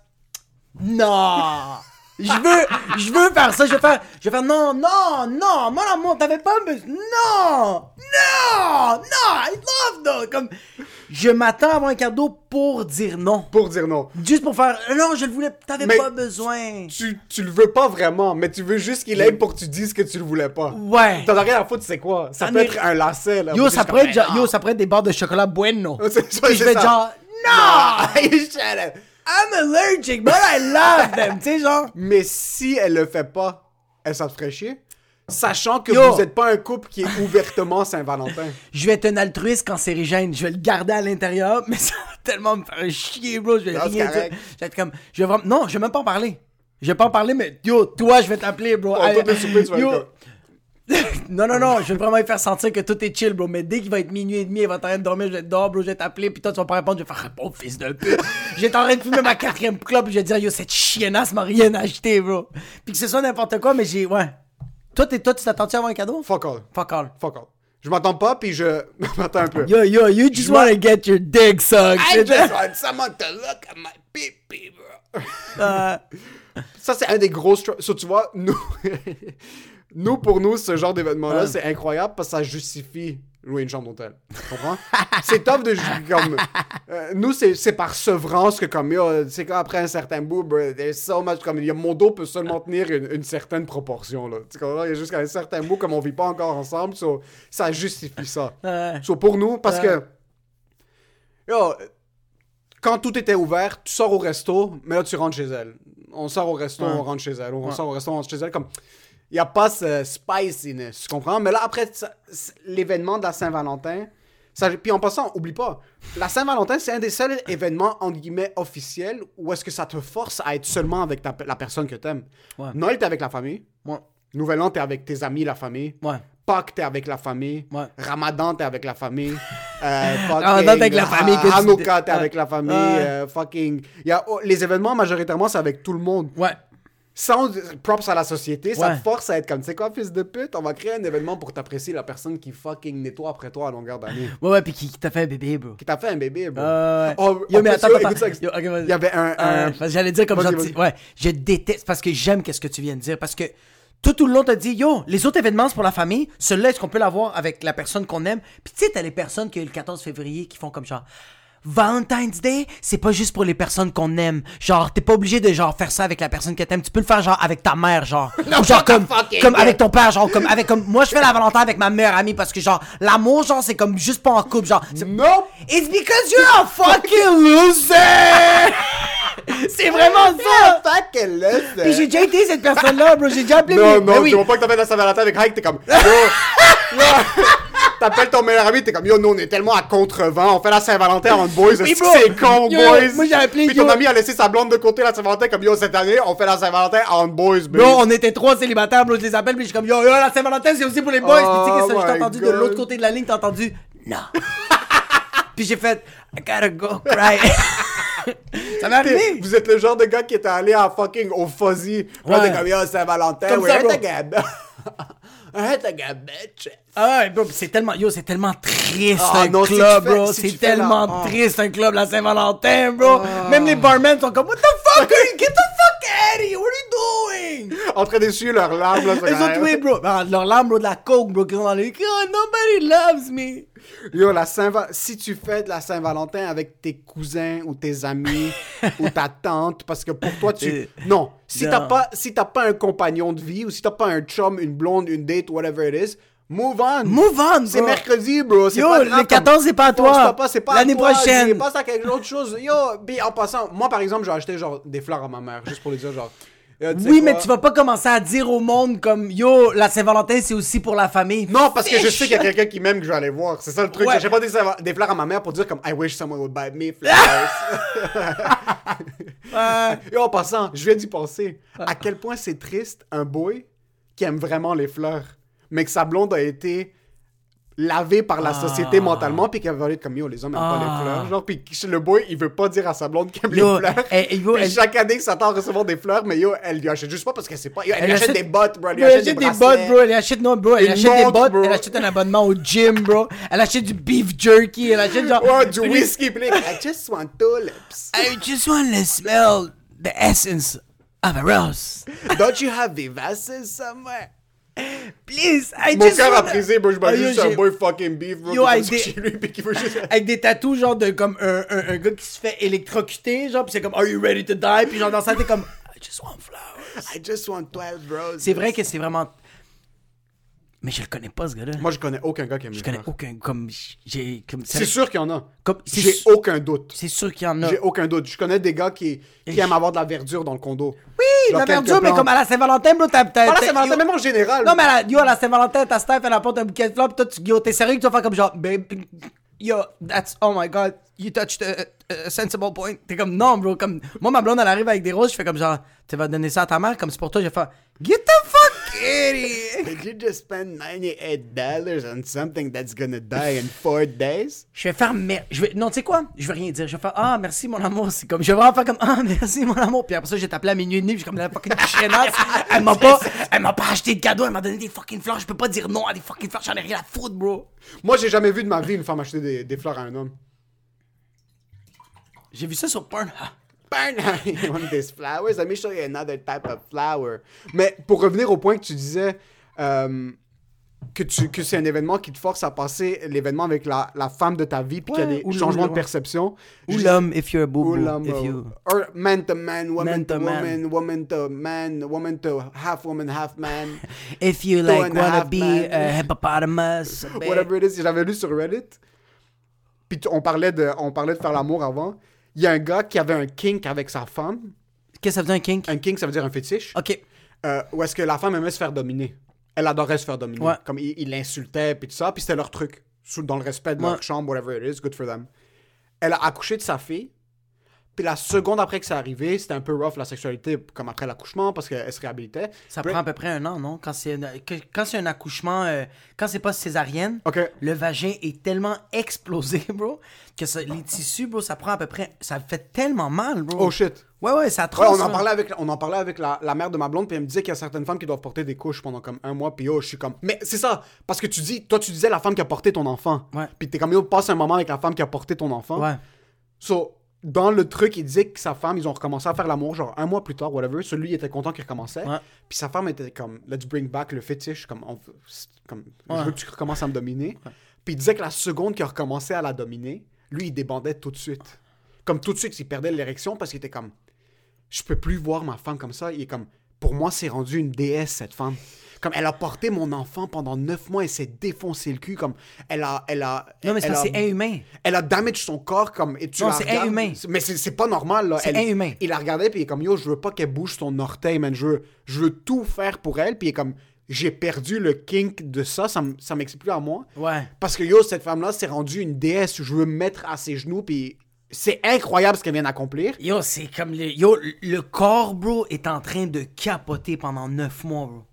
Non! Je veux, je veux faire ça, je vais faire, je vais faire non, non, non, mon amour, t'avais pas besoin, non, non, non, I love that, comme, je m'attends à avoir un cadeau pour dire non. Pour dire non. Juste pour faire, non, je le voulais, t'avais pas besoin. Tu, tu le veux pas vraiment, mais tu veux juste qu'il aille pour que tu dises que tu le voulais pas. Ouais. T'en as rien à foutre, c'est quoi? Ça Ça peut être un lacet, là. Yo, ça pourrait être, genre- ben yo, ça pourrait être des barres de chocolat bueno. non. C'est- je vais genre, non! I'm allergic, but I love them. tu sais, genre. Mais si elle le fait pas, elle te ferait chier? Sachant que Yo. vous êtes pas un couple qui est ouvertement Saint-Valentin. Je vais être un altruiste cancérigène. Je vais le garder à l'intérieur, mais ça va tellement me faire chier, bro. Je vais Non, rien dire. Je vais être comme. Je vais vraiment. Non, je vais même pas en parler. Je vais pas en parler, mais yo, toi, je vais t'appeler, bro. Oh, toi, t'es souper, tu vas yo. non, non, non, je vais vraiment lui faire sentir que tout est chill, bro. Mais dès qu'il va être minuit et demi, il va être en train de dormir, je vais être dehors, bro. Je vais t'appeler, puis toi, tu vas pas répondre. Je vais faire répondre, fils de pute. être en train de fumer ma quatrième clope, je vais dire, yo, cette chiennasse m'a rien acheté, bro. Puis que ce soit n'importe quoi, mais j'ai. Ouais. Toi, t'es- toi tu t'attends-tu à avoir un cadeau? Fuck all. Fuck all. Fuck all. Je m'attends pas, puis je... Attends un peu. Yo, yo, you just Je wanna get your dick sucked. I just want someone to look at my pee-pee, bro. Euh, Ça, c'est un des gros... So, tu vois, nous... nous, pour nous, ce genre d'événement-là, Ouais. c'est incroyable parce que ça justifie louer une chambre d'hôtel. Tu comprends? c'est top de... Comme, euh, nous, c'est c'est par sevrance que comme... C'est qu'après un certain bout, bro, there's so much... Comme, yo, mon dos peut seulement tenir une, une certaine proportion, là. Tu comprends? Il y a jusqu'à un certain bout, comme on vit pas encore ensemble, so, ça justifie ça. ouais. So, pour nous, parce Ouais. que. Yo, quand tout était ouvert, tu sors au resto, mais là, tu rentres chez elle. On sort au resto, on rentre chez elle. On sort au resto, on rentre chez elle. Comme. Il n'y a pas ce spiciness, tu comprends? Mais là, après, l'événement de la Saint-Valentin. Ça, puis en passant, oublie pas, la Saint-Valentin, c'est un des seuls événements, entre guillemets, officiels où est-ce que ça te force à être seulement avec ta- la personne que t'aimes. Ouais. Noël, t'es avec la famille. Ouais. Nouvel An, t'es avec tes amis, la famille. Ouais. Pâques, t'es avec la famille. Ouais. Ramadan, t'es avec la famille. Euh, fucking, Ramadan, t'es avec la famille, que Hanouka, t'es avec la famille. Euh, fucking. Il y a, oh, les événements, majoritairement, c'est avec tout le monde. Ouais. Sans props à la société, ça te force à être comme, tu sais quoi, fils de pute, on va créer un événement pour t'apprécier la personne qui fucking nettoie après toi à longueur d'année. Ouais, ouais, pis qui, qui t'a fait un bébé, bro. Qui t'a fait un bébé, bro. Euh, ouais. Oh, Yo, en mais attends, attends. ça, Yo, ok, vas-y. Il y avait un. J'allais dire comme gentil. Ouais, je déteste parce que j'aime qu'est-ce que tu viens de dire. Parce que tout, tout le long, t'as dit, yo, les autres événements, c'est pour la famille. Celui-là, est-ce qu'on peut l'avoir avec la personne qu'on aime? Puis tu sais, t'as les personnes qui, le 14 février, qui font comme genre. Valentine's Day, c'est pas juste pour les personnes qu'on aime. Genre, t'es pas obligé de genre faire ça avec la personne que t'aimes. Tu peux le faire genre avec ta mère, genre. Ou genre comme, comme avec ton père, genre comme avec comme moi je fais la Valentin avec ma meilleure amie parce que genre l'amour genre c'est comme juste pas en couple, genre. c'est- Nope! It's because you're a fucking loser! c'est vraiment ça! Fuck, qu'elle laisse, Puis j'ai déjà été cette personne-là, bro. J'ai déjà appelé Non, non, Ben oui. tu vois pas que fait la Saint-Valentin avec Hike, t'es comme, yo, t'appelles ton meilleur ami, t'es comme, yo, nous, on est tellement à contre-vent, on fait la Saint-Valentin en boys, Oui, c'est con, Yo, boys? moi, j'ai appelé, Puis ton yo. ami a laissé sa blonde de côté la Saint-Valentin, comme, yo, cette année, on fait la Saint-Valentin en boys. Bro, on était trois célibataires, bro. Je les appelle, puis je suis comme, yo, yo, la Saint-Valentin, c'est aussi pour les boys. Oh puis tu sais, j'ai my entendu de God. l'autre côté de la ligne? T'as entendu? Non. puis j'ai fait, I gotta go cry. ça m'est T'es- arrivé. Vous êtes le genre de gars qui était allé à fucking au Fuzzy. Ouais. t'es comme, yo, Saint-Valentin, Comme ça, the gab, bitch. Ah ouais, bro, c'est tellement, yo, c'est tellement triste Ah, un non, si club, tu fais- bro. si c'est la- tellement ah. triste un club, la Saint-Valentin, bro. Même les barmen sont comme, what the fuck are you, get the fuck out of here, what are you doing? En train d'essuyer leurs larmes, là. Les autres, oui, bro. Ah, leur larme, bro, de la coke, bro, qui sont dans les, oh, nobody loves me. Yo, la Saint si tu fais de la Saint-Valentin avec tes cousins ou tes amis ou ta tante, parce que pour toi, tu... Euh, Non, si t'as pas, si pas un compagnon de vie ou si t'as pas un chum, une blonde, une date, whatever it is, move on. Move on, C'est mercredi, bro. Yo, pas le grave, 14, comme- c'est pas à toi. C'est pas L'année prochaine. c'est- Passe à quelque autre chose. Yo, en passant, moi, par exemple, j'ai acheté genre des fleurs à ma mère, juste pour lui dire genre... yo, tu sais Oui, quoi? mais tu vas pas commencer à dire au monde comme, yo, la Saint-Valentin, c'est aussi pour la famille. Non, parce que je sais qu'il y a quelqu'un qui m'aime que je vais aller voir. C'est ça le truc. Ouais. J'ai pas des, des fleurs à ma mère pour dire comme I wish someone would buy me flowers. Ouais. Et en passant, je viens d'y penser. À quel point c'est triste un boy qui aime vraiment les fleurs, mais que sa blonde a été lavée par la société mentalement, puis qu'elle va être comme yo, les hommes aiment pas Ah. les fleurs. Genre, puis le boy, il veut pas dire à sa blonde qu'il aime Yo, les fleurs. eh, eh, yo, Puis elle- chaque année, il s'attend à recevoir des fleurs, mais yo, elle lui achète juste pas parce qu'elle sait pas. Yo, elle, Elle lui achète, achète- des bottes, bro. Elle lui elle achète, des bracelets. bottes, bro. Elle achète, non, bro. Elle achète des montre, bottes. bro. Elle achète un abonnement au gym, bro. Elle achète du beef jerky. Elle achète genre. Ouais, du whisky, là, I just want tulips. I just want to smell the essence of a rose. Don't you have Vivaces somewhere? Please, I Mon just cœur a brisé, bro. Je juste un boy fucking beef, bro. Yo, qui avec des- chez lui, puis qui veut juste. Avec des tatous, genre de comme un, un, un gars qui se fait électrocuter, genre, pis c'est comme Are you ready to die? Puis genre dans sa tête, comme I just want flowers. I just want 12 roses. C'est vrai que c'est vraiment. Mais je le connais pas, ce gars-là. Moi, je connais aucun gars qui aime je les connais aucun. Comme. J'ai. Comme, C'est sûr qu'il y en a. Comme, c'est J'ai aucun doute. C'est sûr qu'il y en a. J'ai aucun doute. Je connais des gars qui, qui aiment avoir de la verdure dans le condo. Oui, Genre la verdure, mais comme à la Saint-Valentin, bro, t'as. t'as- Pas la t'as- même en général. Non, mais à la, yo, à la Saint-Valentin, ta Steph, elle apporte un bouquet de fleurs, pis toi, tu, yo, t'es sérieux que tu vas faire comme genre, babe, yo, that's, oh my god, you touched a, a sensible point. T'es comme, non, bro, comme, moi, ma blonde, elle arrive avec des roses, je fais comme genre, tu vas donner ça à ta mère, comme c'est pour toi, je vais faire, get the fuck here. Did you just spend 98 dollars on something that's gonna die in four days? Je vais faire, mer- je vais, non, tu sais quoi, je vais rien dire, je vais faire, ah, merci, mon amour, c'est comme, je vais vraiment faire comme, ah, merci, mon amour, puis après ça, j'ai appelé à minuit et demi, puis je suis comme, la fucking chiennasse, elle m'a pas, elle m'a pas acheté de cadeau, elle m'a donné des fucking fleurs, je peux pas dire non à des fucking fleurs, j'en ai rien à foutre, bro. Moi, j'ai jamais vu de ma vie une femme acheter des, des fleurs à un homme. J'ai vu ça sur Pornhub. Burn, want these flowers? Let me show you another type of flower. Mais pour revenir au point que tu disais, euh, que, tu, que c'est un événement qui te force à passer l'événement avec la, la femme de ta vie, puis qu'il y a des changements de perception. Ou l'homme, if you're a boo ou l'homme, if you... or man to man, woman Man to to man. woman, woman to man, woman to half woman, half man, If you like wanna be man. a hippopotamus, whatever it is. J'avais lu sur Reddit, puis on parlait, de, on parlait de faire l'amour avant. Il y a un gars qui avait un kink avec sa femme. Qu'est-ce que ça veut dire un kink? Un kink, ça veut dire un fétiche. Ok. euh, où est-ce que la femme aimait se faire dominer? Elle adorait se faire dominer. Ouais. Comme il l'insultait, puis tout ça, puis c'était leur truc. Sous- Dans le respect de Ouais. leur chambre, whatever it is, good for them. Elle a accouché de sa fille, puis la seconde après que c'est arrivé, c'était un peu rough la sexualité, comme après l'accouchement, parce qu'elle se réhabilitait. Ça Puis- prend à peu près un an, non? Quand c'est quand c'est un accouchement, euh, quand c'est pas césarienne, le vagin est tellement explosé, bro, que ça- les tissus, bro, ça prend à peu près... Ça fait tellement mal, bro. Oh shit. Ouais, ouais, ça Ouais, on en parlait avec, on en parlait avec la, la mère de ma blonde, puis elle me disait qu'il y a certaines femmes qui doivent porter des couches pendant comme un mois, puis yo, je suis comme. Mais c'est ça, parce que tu dis, toi, tu disais la femme qui a porté ton enfant. Ouais. Puis t'es comme, yo, passe un moment avec la femme qui a porté ton enfant. Ouais. So, dans le truc, il disait que sa femme, ils ont recommencé à faire l'amour, genre un mois plus tard, whatever. Celui, il était content qu'il recommençait. Ouais. Puis sa femme était comme, let's bring back le fétiche, comme, on- c'est comme Ouais. je veux que tu recommences à me dominer. Puis il disait que la seconde qu'il a recommencé à la dominer, lui, il débandait tout de suite. Comme tout de suite, il perdait l'érection parce qu'il était comme, je peux plus voir ma femme comme ça. Il est comme, pour moi, c'est rendu une déesse, cette femme. Comme, elle a porté mon enfant pendant neuf mois et s'est défoncé le cul. Comme, elle a. Elle a Non, mais c'est elle parce a- que c'est inhumain. elle a damage son corps comme et tu Non, c'est inhumain. mais c'est pas normal là C'est Elle- inhumain. il la regardait puis il est comme yo je veux pas qu'elle bouge son orteil man je veux je veux tout faire pour elle puis il est comme j'ai perdu le kink de ça ça ça m'explique plus à moi Ouais. parce que yo cette femme là s'est rendue une déesse je veux me mettre à ses genoux puis c'est incroyable ce qu'elle vient d'accomplir Yo, c'est comme le... Yo, le corps, bro, est en train de capoter pendant neuf mois, bro.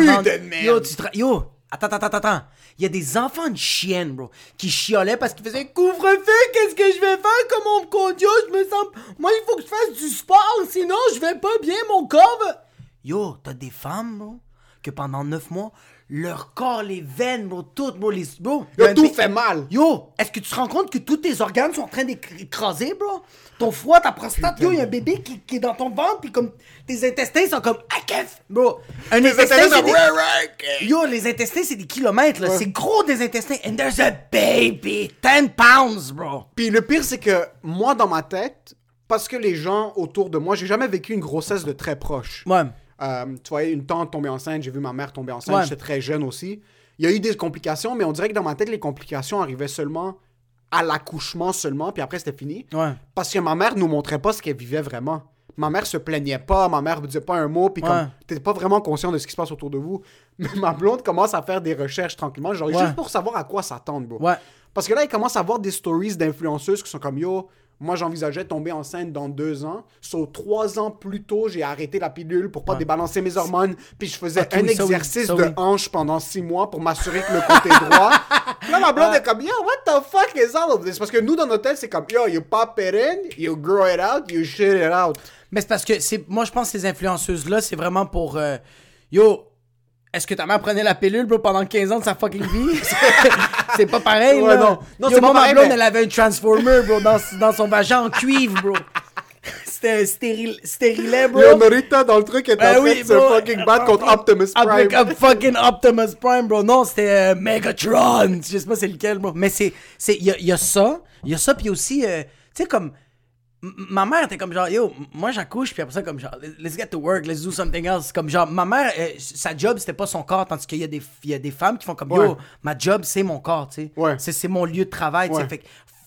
Putain de merde. Yo, tu tra- Yo, attends, attends, attends, attends. Il y a des enfants de chiennes, bro, qui chiolaient parce qu'ils faisaient couvre-feu, qu'est-ce que je vais faire comme mon condio, je me sens... Moi, il faut que je fasse du sport, sinon je vais pas bien, mon corps va... Yo, t'as des femmes, bro, que pendant neuf mois, leur corps, les veines, bro, tout, bro, les... Bro, Yo, tout fait mal Yo, est-ce que tu te rends compte que tous tes organes sont en train d'écraser, bro? Ton foie, ta prostate, yo, il y a un bébé qui, qui est dans ton ventre, puis comme tes intestins sont comme ah? Bro, un intestin, intestins des... Yo, les intestins, c'est des kilomètres, là. C'est gros des intestins. And there's a baby, 10 pounds, bro. puis le pire c'est que moi dans ma tête parce que les gens autour de moi j'ai jamais vécu une grossesse de très proche Ouais. Euh, tu vois, une tante tomber enceinte, j'ai vu ma mère tomber enceinte, Ouais. j'étais très jeune aussi. Il y a eu des complications, mais on dirait que dans ma tête, les complications arrivaient seulement à l'accouchement seulement, puis après c'était fini. Ouais. Parce que ma mère nous montrait pas ce qu'elle vivait vraiment. Ma mère se plaignait pas, ma mère disait pas un mot, puis Ouais. comme t'étais pas vraiment conscient de ce qui se passe autour de vous. Mais ma blonde commence à faire des recherches tranquillement, genre Ouais. juste pour savoir à quoi s'attendre, bro. Parce que là, il commence à voir des stories d'influenceuses qui sont comme yo. Moi, j'envisageais de tomber enceinte dans deux ans. Sur trois ans plus tôt, j'ai arrêté la pilule pour pas Ouais. débalancer mes hormones. Puis je faisais Ok, un oui, ça oui, exercice de oui. hanche pendant six mois pour m'assurer que le côté droit. là, ma blonde Ouais. est comme yo, what the fuck is all of this? Parce que nous, dans notre tête, c'est comme yo, you pop it in, you grow it out, you shit it out. Mais c'est parce que c'est. Moi, je pense que ces influenceuses-là, c'est vraiment pour. euh, Yo, est-ce que ta mère prenait la pilule, bro, pendant 15 ans de sa fucking vie? c'est pas pareil, Ouais, là. non. Non, c'est pas ma pareil, blonde, mais- elle avait un transformer, bro, dans, dans son vagin en cuivre, bro. c'était un stérile, stérilet, bro. Yo, Norita, dans le truc, était Ben en train oui, de se bro. fucking battre contre Optimus Prime. Avec un fucking Optimus Prime, bro. Non, c'était euh, Megatron. Je sais pas c'est lequel, bro. Mais c'est. c'est- Il y a, il y a ça. Il y a ça, puis aussi, euh, tu sais, comme. Ma mère était comme genre, yo, moi j'accouche, puis après ça, comme genre, let's get to work, let's do something else. Comme genre, ma mère, euh, sa job, c'était pas son corps, tandis qu'il y, a des- y a des femmes qui font comme, Ouais. yo, ma job, c'est mon corps, tu sais. Ouais. C'est c'est mon lieu de travail, tu sais. Ouais. Fait que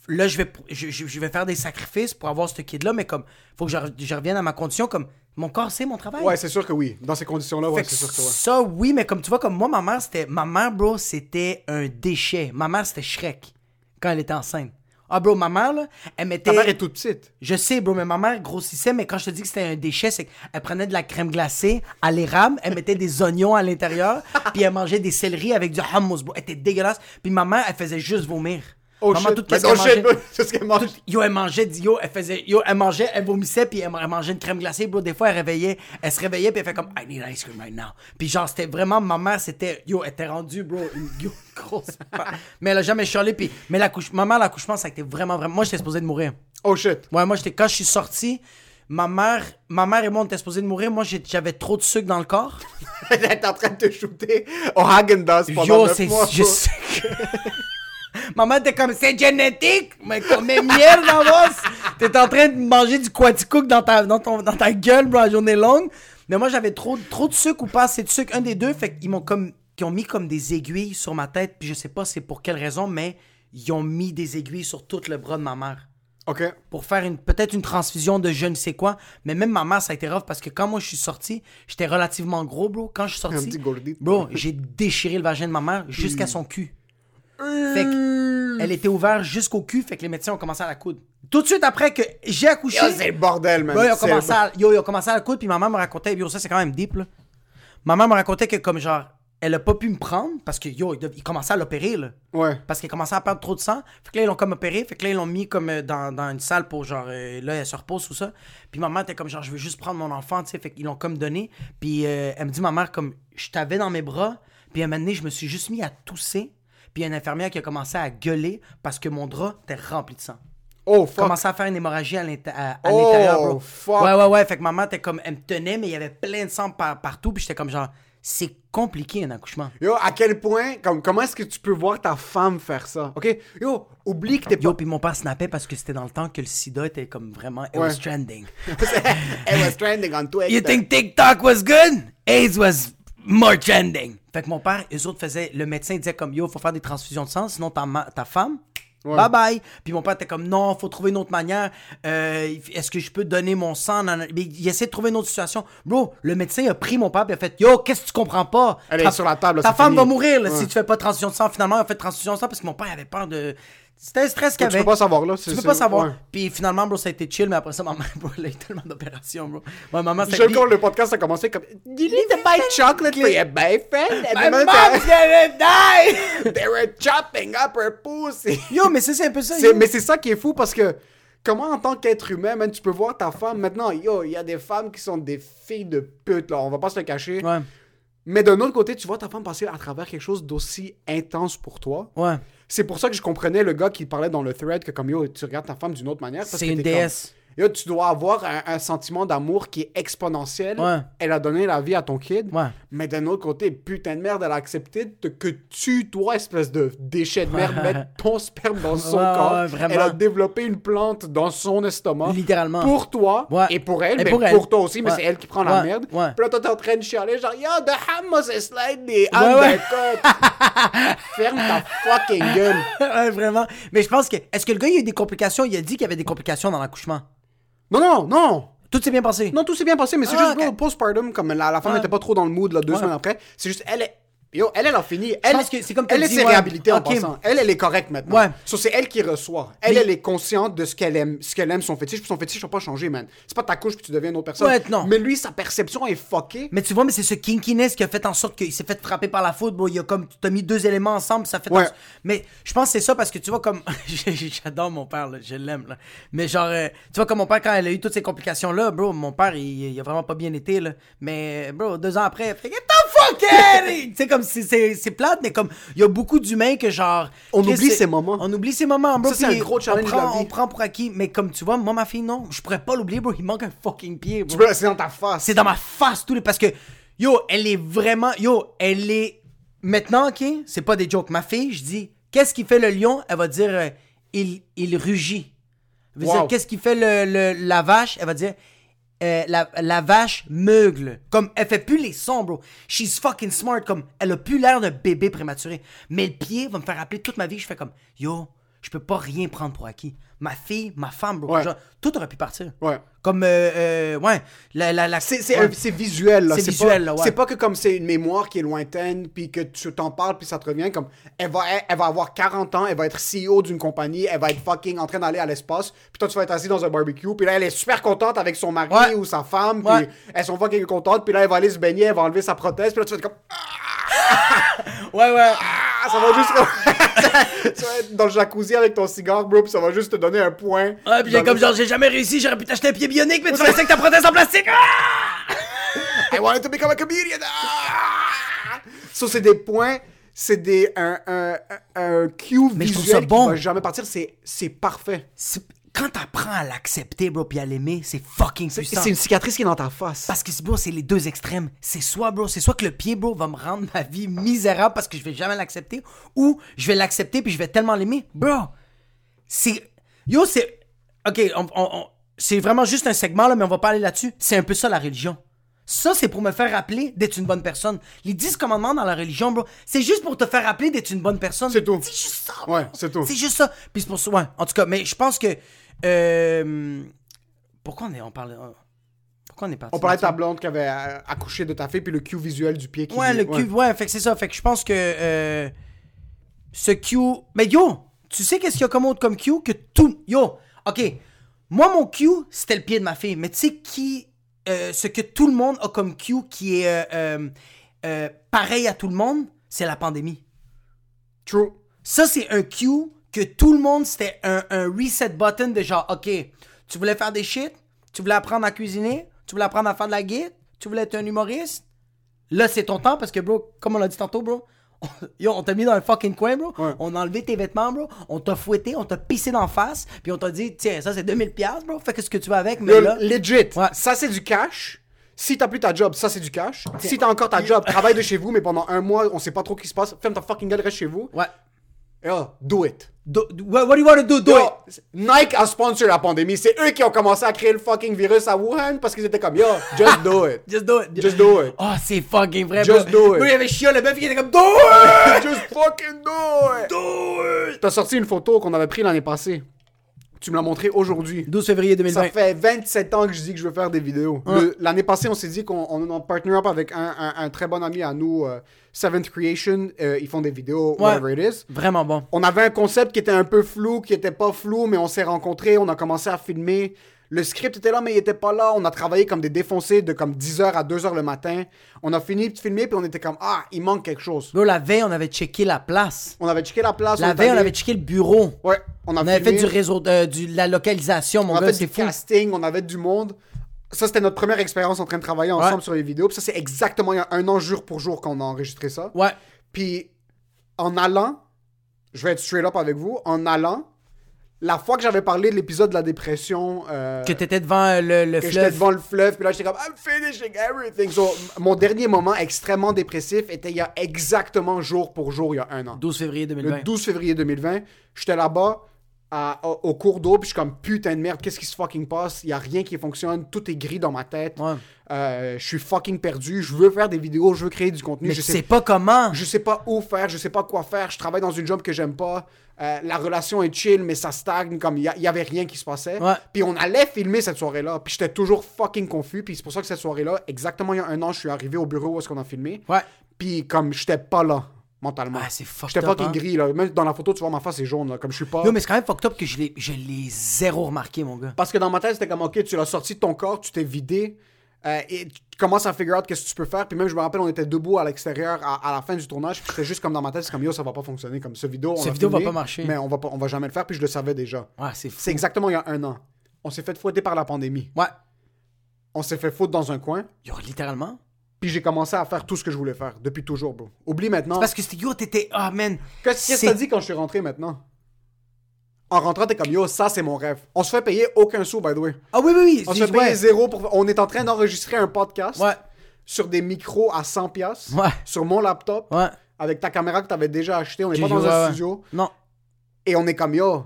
là, je vais, je, je- vais faire des sacrifices pour avoir ce kid-là, mais comme, faut que je, je revienne à ma condition, comme, mon corps, c'est mon travail. Ouais, c'est sûr que oui. Dans ces conditions-là, ouais, Fait que c'est sûr que ouais. Ça, oui, mais comme tu vois, comme moi, ma mère, c'était. Ma mère, bro, c'était un déchet. Ma mère, c'était Shrek quand elle était enceinte. Ah, bro, ma mère, là, elle mettait. Ta mère est toute petite. Je sais, bro, mais ma mère grossissait, mais quand je te dis que c'était un déchet, c'est qu'elle prenait de la crème glacée à l'érable, elle mettait des oignons à l'intérieur, puis elle mangeait des céleris avec du hummus, bro. Elle était dégueulasse. Puis ma mère, elle faisait juste vomir. Oh Maman, shit. tout oh qu'elle shit, mangeait- bro, c'est ce qu'elle mange. Yo, elle mangeait, yo, elle faisait, yo, elle mangeait, elle vomissait, puis elle, elle mangeait une crème glacée, bro. Des fois, elle réveillait, elle se réveillait, puis elle fait comme, I need ice cream right now. Puis genre, c'était vraiment, ma mère, c'était, yo, elle était rendue, bro, une yo, grosse. mais elle a jamais chialé, puis, mais l'accouche, ma mère, l'accouchement, ça a été vraiment, vraiment, moi, j'étais supposé de mourir. Oh shit. Ouais, moi, j'étais, quand je suis sorti, ma mère, ma mère et moi, on était supposés de mourir. Moi, j'avais trop de sucre dans le corps. Elle est en train de te shooter au Häagen-Dazs pendant Yo, neuf c'est, mois. je sais que... Maman était comme, c'est génétique, mais comme miel dans. T'es en train de manger du quaticook dans ta, dans, ton, dans ta gueule, bro, la journée longue. Mais moi, j'avais trop, trop de sucre ou pas assez de sucre, un des deux. Fait qu'ils m'ont comme, ils ont mis comme des aiguilles sur ma tête. Puis je sais pas c'est pour quelle raison, mais ils ont mis des aiguilles sur tout le bras de ma mère Ok. pour faire une peut-être une transfusion de je ne sais quoi. Mais même ma mère, ça a été rough parce que quand moi je suis sorti, j'étais relativement gros, bro. Quand je suis sorti, bro, j'ai déchiré le vagin de ma mère jusqu'à son cul. Fait que elle était ouverte jusqu'au cul, fait que les médecins ont commencé à la coudre. Tout de suite après que j'ai accouché, Yo, c'est le bordel, man. Yo, ils ont commencé à, yo, ils ont commencé à la coudre, puis ma mère me racontait, yo, ça c'est quand même deep, là. Ma mère me racontait que, comme genre, elle a pas pu me prendre parce que, yo, ils, commençaient à l'opérer, là. Ouais. Parce qu'elle commençait à perdre trop de sang. Fait que là, ils l'ont comme opéré. Fait que là, ils l'ont mis comme euh, dans, dans une salle pour genre. euh, là, elle se repose, tout ça. Puis ma mère était comme genre, je veux juste prendre mon enfant, tu sais. Fait qu'ils l'ont comme donné. Puis euh, elle me dit, ma mère, comme, je t'avais dans mes bras. Puis à un moment donné, je me suis juste mis à tousser. Puis il y a une infirmière qui a commencé à gueuler parce que mon drap était rempli de sang. Oh, fuck. Commençait à faire une hémorragie à Oh, l'intérieur, bro. fuck. Ouais, ouais, ouais. Fait que ma mère était comme, elle me tenait, mais il y avait plein de sang par- partout. Puis j'étais comme genre, c'est compliqué un accouchement. Yo, à quel point, comme, comment est-ce que tu peux voir ta femme faire ça? Ok? Yo, oublie que t'es Yo, pas. puis mon père snappait parce que c'était dans le temps que le sida était comme vraiment. It Ouais. was trending. Elle was trending on Twitter. You think TikTok was good? AIDS was more trending. Fait que mon père, eux autres faisaient. Le médecin disait comme Yo, faut faire des transfusions de sang, sinon ta, ma- ta femme. Bye bye. Puis mon père était comme non, faut trouver une autre manière. Euh, Est-ce que je peux donner mon sang? Mais il essaie de trouver une autre situation. Bro, le médecin a pris mon père et a fait Yo, qu'est-ce que tu comprends pas? Elle est Ta- sur la table, là, Ta femme fini. va mourir là, Ouais. si tu fais pas de transfusion de sang. Finalement, il a fait transfusion de sang parce que mon père avait peur de. C'était un stress qu'il Tu peux pas savoir, là. Tu peux pas savoir. ouais. Puis finalement, bro, ça a été chill, mais après ça, ma mère, bro, elle a eu tellement d'opérations, bro. Ma maman, Je c'est sais quand le podcast a commencé comme. You need to buy chocolate for your boyfriend. And then gonna die! they were chopping up her pussy. Yo, mais c'est un peu ça. Mais c'est ça qui est fou parce que comment en tant qu'être humain, man, tu peux voir ta femme maintenant. Yo, il y a des femmes qui sont des filles de pute là, on va pas se le cacher. Ouais, Mais d'un autre côté, tu vois ta femme passer à travers quelque chose d'aussi intense pour toi. ouais. C'est pour ça que je comprenais le gars qui parlait dans le thread que comme yo, tu regardes ta femme d'une autre manière. C'est une comme- déesse. Yo, tu dois avoir un, un sentiment d'amour qui est exponentiel. Ouais. Elle a donné la vie à ton kid. Ouais. Mais d'un autre côté, putain de merde, elle a accepté de- que tu, toi, espèce de déchet de merde, mettes ton sperme dans son corps. Elle a développé une plante dans son estomac. Littéralement. Pour toi et pour elle, Et mais pour toi aussi, mais c'est elle qui prend la merde. Puis là, toi, t'es en train de chialer, genre, yo, the hummus is ouais. undercut. Ferme ta fucking gueule. ouais, vraiment. Mais je pense que. Est-ce que le gars, il a eu des complications? Il a dit qu'il y avait des complications dans l'accouchement. Non, non, non. Tout s'est bien passé. Non, tout s'est bien passé, mais c'est Ah, juste, ok. bro, postpartum, comme la, la femme Ouais. n'était pas trop dans le mood, là, deux Ouais. semaines après. C'est juste, elle est. Yo, elle, elle a fini. Elle, pense que c'est comme elle s'est ouais. réhabilitée en passant. Elle, elle est correcte maintenant. Ouais. So, c'est elle qui reçoit. Elle, Mais- elle est consciente de ce qu'elle aime, ce qu'elle aime, son fétiche. Puis son fétiche n'a pas changé, man. C'est pas ta couche puis tu deviens une autre personne. Ouais, non. Mais lui, sa perception est fuckée. Mais tu vois, mais c'est ce kinkiness qui a fait en sorte qu'il s'est fait frapper par la foudre. Bro. Il y a comme, tu as mis deux éléments ensemble, ça fait. en-. Mais je pense que c'est ça parce que tu vois, comme. J'adore mon père, là, je l'aime, là. Mais genre, euh, tu vois, comme mon père, quand elle a eu toutes ces complications-là, bro, mon père, il, il a vraiment pas bien été, là. Mais, bro, deux ans après, il fait fuck it! C'est comme, c'est- plate, mais comme, il y a beaucoup d'humains que genre. On oublie ces moments. On oublie ces moments, bro. Ça, c'est un gros challenge on de la prend, vie. on prend pour acquis, mais comme tu vois, moi, ma fille, non, je pourrais pas l'oublier, bro. Il manque un fucking pied, bro. C'est dans ta face. C'est dans ma face, tout les. Parce que, yo, elle est vraiment. Yo, elle est. Maintenant, ok, c'est pas des jokes. Ma fille, je dis, qu'est-ce qui fait le lion? Elle va dire, euh, il, il rugit. Elle va Wow. dire, qu'est-ce qui fait le, le- la vache? Elle va dire, euh, la, vache meugle. Comme, elle fait plus les sons, bro. She's fucking smart. Comme, elle a plus l'air d'un bébé prématuré. Mais le pied va me faire rappeler toute ma vie. Je fais comme, yo, je peux pas rien prendre pour acquis. Ma fille, ma femme, bro. Ouais. Genre, tout aurait pu partir. Ouais. Comme, euh, euh, ouais, la, la, la- C'est ouais. visuel, là. C'est pas- visuel, là, ouais. C'est pas que comme c'est une mémoire qui est lointaine, puis que tu t'en parles, puis ça te revient. Comme, elle va, elle, elle va avoir 40 ans, elle va être CEO d'une compagnie, elle va être fucking en train d'aller à l'espace, puis toi, tu vas être assis dans un barbecue, puis là, elle est super contente avec son mari ou sa femme, puis elles sont fucking contentes, puis là, elle va aller se baigner, elle va enlever sa prothèse, puis là, tu vas être comme, Ouais, ouais. ah, ça va juste. tu vas être dans le jacuzzi avec ton cigare, bro, puis ça va juste te donner un point. Ouais, puis j'ai comme le- genre, j'ai jamais réussi, j'aurais pu t'acheter un pied bionique, mais tu vas rester avec ta prothèse en plastique. Ah! I wanted to become a comedian. Ah! So, c'est des points, c'est des un, un, un, un cue Mais je trouve visuel ça bon. qui va jamais partir. C'est, c'est parfait. Quand t'apprends à l'accepter, bro, puis à l'aimer, c'est fucking puissant. c'est une cicatrice qui est dans ta face. Parce que, bro, c'est les deux extrêmes. C'est soit, bro, c'est soit que le pied, bro, va me rendre ma vie misérable parce que je vais jamais l'accepter, ou je vais l'accepter puis je vais tellement l'aimer. Bro, c'est... Yo, c'est... OK, on- on- on- c'est vraiment juste un segment, là, mais on va parler là-dessus. C'est un peu ça, la religion. Ça, c'est pour me faire rappeler d'être une bonne personne. Les 10 commandements dans la religion, bro, c'est juste pour te faire rappeler d'être une bonne personne. C'est tout. C'est juste ça. bro. Ouais, c'est tout. C'est juste ça. Puis c'est pour ça, ouais. En tout cas, mais je pense que... euh, pourquoi on est... On parle... Pourquoi on est parti On parlait de ta blonde qui avait euh, accouché de ta fille, puis le cue visuel du pied qui Ouais, le cul, ouais, fait que c'est ça. Fait que je pense que euh, ce Q. Mais yo, tu sais qu'est-ce qu'il y a comme autre comme Q que tout. Yo, ok. Moi, mon Q, c'était le pied de ma fille. Mais tu sais qui. euh, ce que tout le monde a comme Q qui est euh, euh, euh, pareil à tout le monde, c'est la pandémie. True. Ça, c'est un Q que tout le monde, c'était un, un reset button de genre, OK, tu voulais faire des shit, tu voulais apprendre à cuisiner, tu voulais apprendre à faire de la guide, tu voulais être un humoriste. Là, c'est ton temps parce que, bro, comme on l'a dit tantôt, bro, yo, on t'a mis dans un fucking coin, bro. Ouais. On a enlevé tes vêtements, bro. On t'a fouetté, on t'a pissé d'en face, puis on t'a dit, tiens, ça c'est 2000$, piastres, bro. Fais ce que tu veux avec, mais là. legit. Ouais. Ça, c'est du cash. Si t'as plus ta job, ça, c'est du cash. Si t'as encore ta job, travaille de chez vous, mais pendant un mois, on sait pas trop ce qui se passe. Ferme ta fucking gueule, reste chez vous. Ouais. Yo, do it. Do- do- what, do you want to do? Do Yo, it. Nike a sponsor la pandémie. C'est eux qui ont commencé à créer le fucking virus à Wuhan parce qu'ils étaient comme, yo, just do it. Just do it. Just do it. Oh, c'est fucking vrai, Just bro. do it. Bro, il avait chiant, le meuf qui était comme, do it! Just fucking do it. Do it! T'as sorti une photo qu'on avait prise l'année passée. Tu me l'as montrée aujourd'hui. 12 février 2020. Ça fait 27 ans que je dis que je veux faire des vidéos. L'année passée, on s'est dit qu'on on, on partner up avec un, un- un très bon ami à nous, euh, Seventh Creation. Euh, ils font des vidéos, Ouais. whatever it is. Vraiment bon. On avait un concept qui était un peu flou, qui était pas flou, mais on s'est rencontrés, on a commencé à filmer. Le script était là, mais il était pas là. On a travaillé comme des défoncés de comme 10h à 2h le matin. On a fini de filmer, puis on était comme, ah, il manque quelque chose. Bro, la veille, on avait checké la place. On avait checké la place. La est veille, on avait checké le bureau. Ouais, on a On avait fait du réseau, euh, du, la localisation, mon On a gars, fait c'est du fou. casting, on avait du monde. Ça, c'était notre première expérience en train de travailler ensemble Ouais. sur les vidéos. Puis ça, c'est exactement il y a un an, jour pour jour, qu'on a enregistré ça. Ouais. Puis, en allant, je vais être straight up avec vous, en allant, la fois que j'avais parlé de l'épisode de la dépression, euh, Que t'étais devant euh, le, le que j'étais fleuve. devant le fleuve, puis là, j'étais comme, I'm finishing everything. So, mon dernier moment extrêmement dépressif était il y a exactement jour pour jour, il y a un an. 12 février 2020. Le 12 février 2020, j'étais là-bas à- au, au cours d'eau, puis je suis comme putain de merde, qu'est-ce qui se fucking passe? Il y a rien qui fonctionne, tout est gris dans ma tête. Ouais. Euh, je suis fucking perdu, je veux faire des vidéos, je veux créer du contenu, Mais je sais pas comment. je sais pas où faire, je sais pas quoi faire, je travaille dans une job que j'aime pas. Euh, la relation est chill, mais ça stagne, comme il y, a- il y avait rien qui se passait. Ouais. Puis on allait filmer cette soirée-là, puis j'étais toujours fucking confus, puis c'est pour ça que cette soirée-là, exactement il y a un an, je suis arrivé au bureau où est-ce qu'on a filmé. Ouais. Puis comme j'étais pas là mentalement. Ah, c'est fucked J'étais fucking hein. gris là. Même dans la photo, tu vois ma face est jaune là, comme je suis pas. Yo, mais c'est quand même fucked up que je l'ai, je l'ai zéro remarqué, mon gars. Parce que dans ma tête, c'était comme ok, tu l'as sorti de ton corps, tu t'es vidé. Euh, et tu commences à figure out qu'est-ce que tu peux faire. Puis même, je me rappelle, on était debout à l'extérieur à, à la fin du tournage. Puis c'était juste comme dans ma tête, c'est comme yo, ça va pas fonctionner. Comme ce vidéo, on Ce l'a vidéo va filmé, pas marcher. Mais on va, pas, on va jamais le faire. Puis je le savais déjà. Ouais, c'est exactement il y a un an. On s'est fait fouetter par la pandémie. Ouais. On s'est fait foutre dans un coin. Yo, littéralement. Puis j'ai commencé à faire tout ce que je voulais faire depuis toujours, bro. Oublie maintenant. Parce que c'était yo, t'étais. Ah, man. Qu'est-ce que t'as dit quand je suis rentré maintenant? En rentrant, t'es comme yo, ça c'est mon rêve. On se fait payer aucun sou, by the way. Ah, oui, oui, oui. On se fait payer ouais. zéro pour. On est en train d'enregistrer un podcast Ouais. sur des micros à 100$, piastres, Ouais. sur mon laptop, Ouais. avec ta caméra que t'avais déjà acheté. On n'est J'ai pas dans un studio. Non. Et on est comme yo.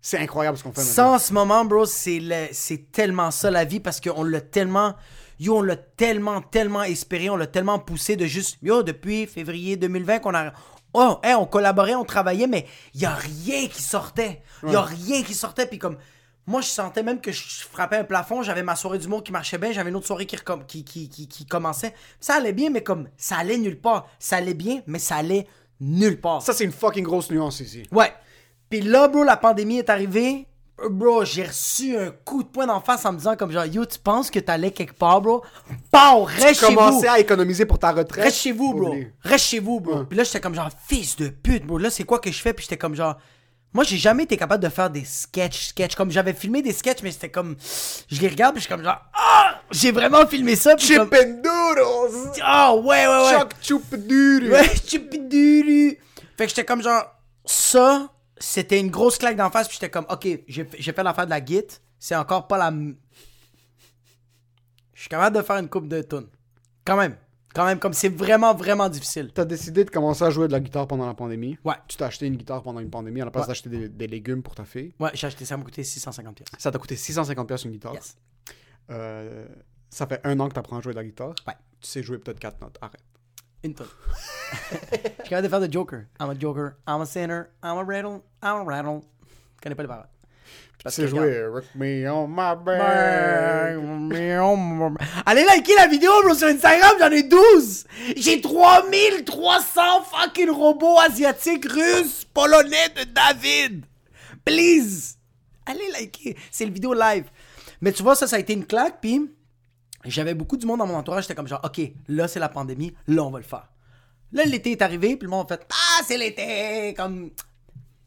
C'est incroyable ce qu'on fait en ce moment, bro, c'est le- c'est tellement ça la vie parce qu'on l'a tellement. Yo, on l'a tellement, tellement espéré, on l'a tellement poussé de juste. Yo, depuis février 2020 qu'on a. Oh, hey, on collaborait, on travaillait, mais il y a rien qui sortait. Il y a rien qui sortait. Puis comme. Moi, je sentais même que je frappais un plafond. J'avais ma soirée d'humour qui marchait bien. J'avais une autre soirée qui, recom- qui, qui, qui, qui commençait. Ça allait bien, mais comme. Ça allait nulle part. Ça allait bien, mais ça allait nulle part. Ça, c'est une fucking grosse nuance ici. Ouais. Puis là, bro, la pandémie est arrivée. Euh, Bro, j'ai reçu un coup de poing d'en face en me disant comme genre, yo, tu penses que t'allais quelque part, bro? Pow, reste chez vous. Commencer à économiser pour ta retraite. Reste chez vous, bro. Reste chez vous, bro. Ouais. Puis là, j'étais comme genre, fils de pute, bro. Là, c'est quoi que je fais? Puis j'étais comme genre, moi, j'ai jamais été capable de faire des sketchs, sketchs. Comme j'avais filmé des sketchs, mais c'était comme, je les regarde, puis je suis comme genre, ah! J'ai vraiment filmé ça, puis Chip comme, ah, ouais, ouais, ouais. Choc chup! Ouais, chupidulu. Fait que j'étais comme genre, ça, c'était une grosse claque d'en face, puis j'étais comme, ok, j'ai fait l'affaire de la git, c'est encore pas la. m- Je suis capable de faire une coupe de tonnes. Quand même. Quand même, comme c'est vraiment, vraiment difficile. T'as décidé de commencer à jouer de la guitare pendant la pandémie. Ouais. Tu t'as acheté une guitare pendant une pandémie à la place Ouais. d'acheter des, des légumes pour ta fille. Ouais, j'ai acheté ça, ça m'a coûté 650 pièces. Ça t'a coûté 650$ piastres une guitare. Yes. Euh, ça fait un an que t'apprends à jouer de la guitare. Ouais. Tu sais jouer peut-être 4 notes. Arrête. Une tonne. Je suis capable de faire de Joker. I'm a Joker, I'm a sinner, I'm a rattle, I'm a rattle. Je connais pas les paroles. Que, jouer Rock me on my back. Allez liker la vidéo, bro, sur Instagram, j'en ai 12. J'ai 3300 fucking robots asiatiques, russes, polonais de David. Please. Allez liker. C'est le vidéo live. Mais tu vois, ça, ça a été une claque, puis j'avais beaucoup du monde dans mon entourage. J'étais comme genre, OK, là, c'est la pandémie, là, on va le faire. Là, l'été est arrivé, puis le monde a fait, ah, c'est l'été, comme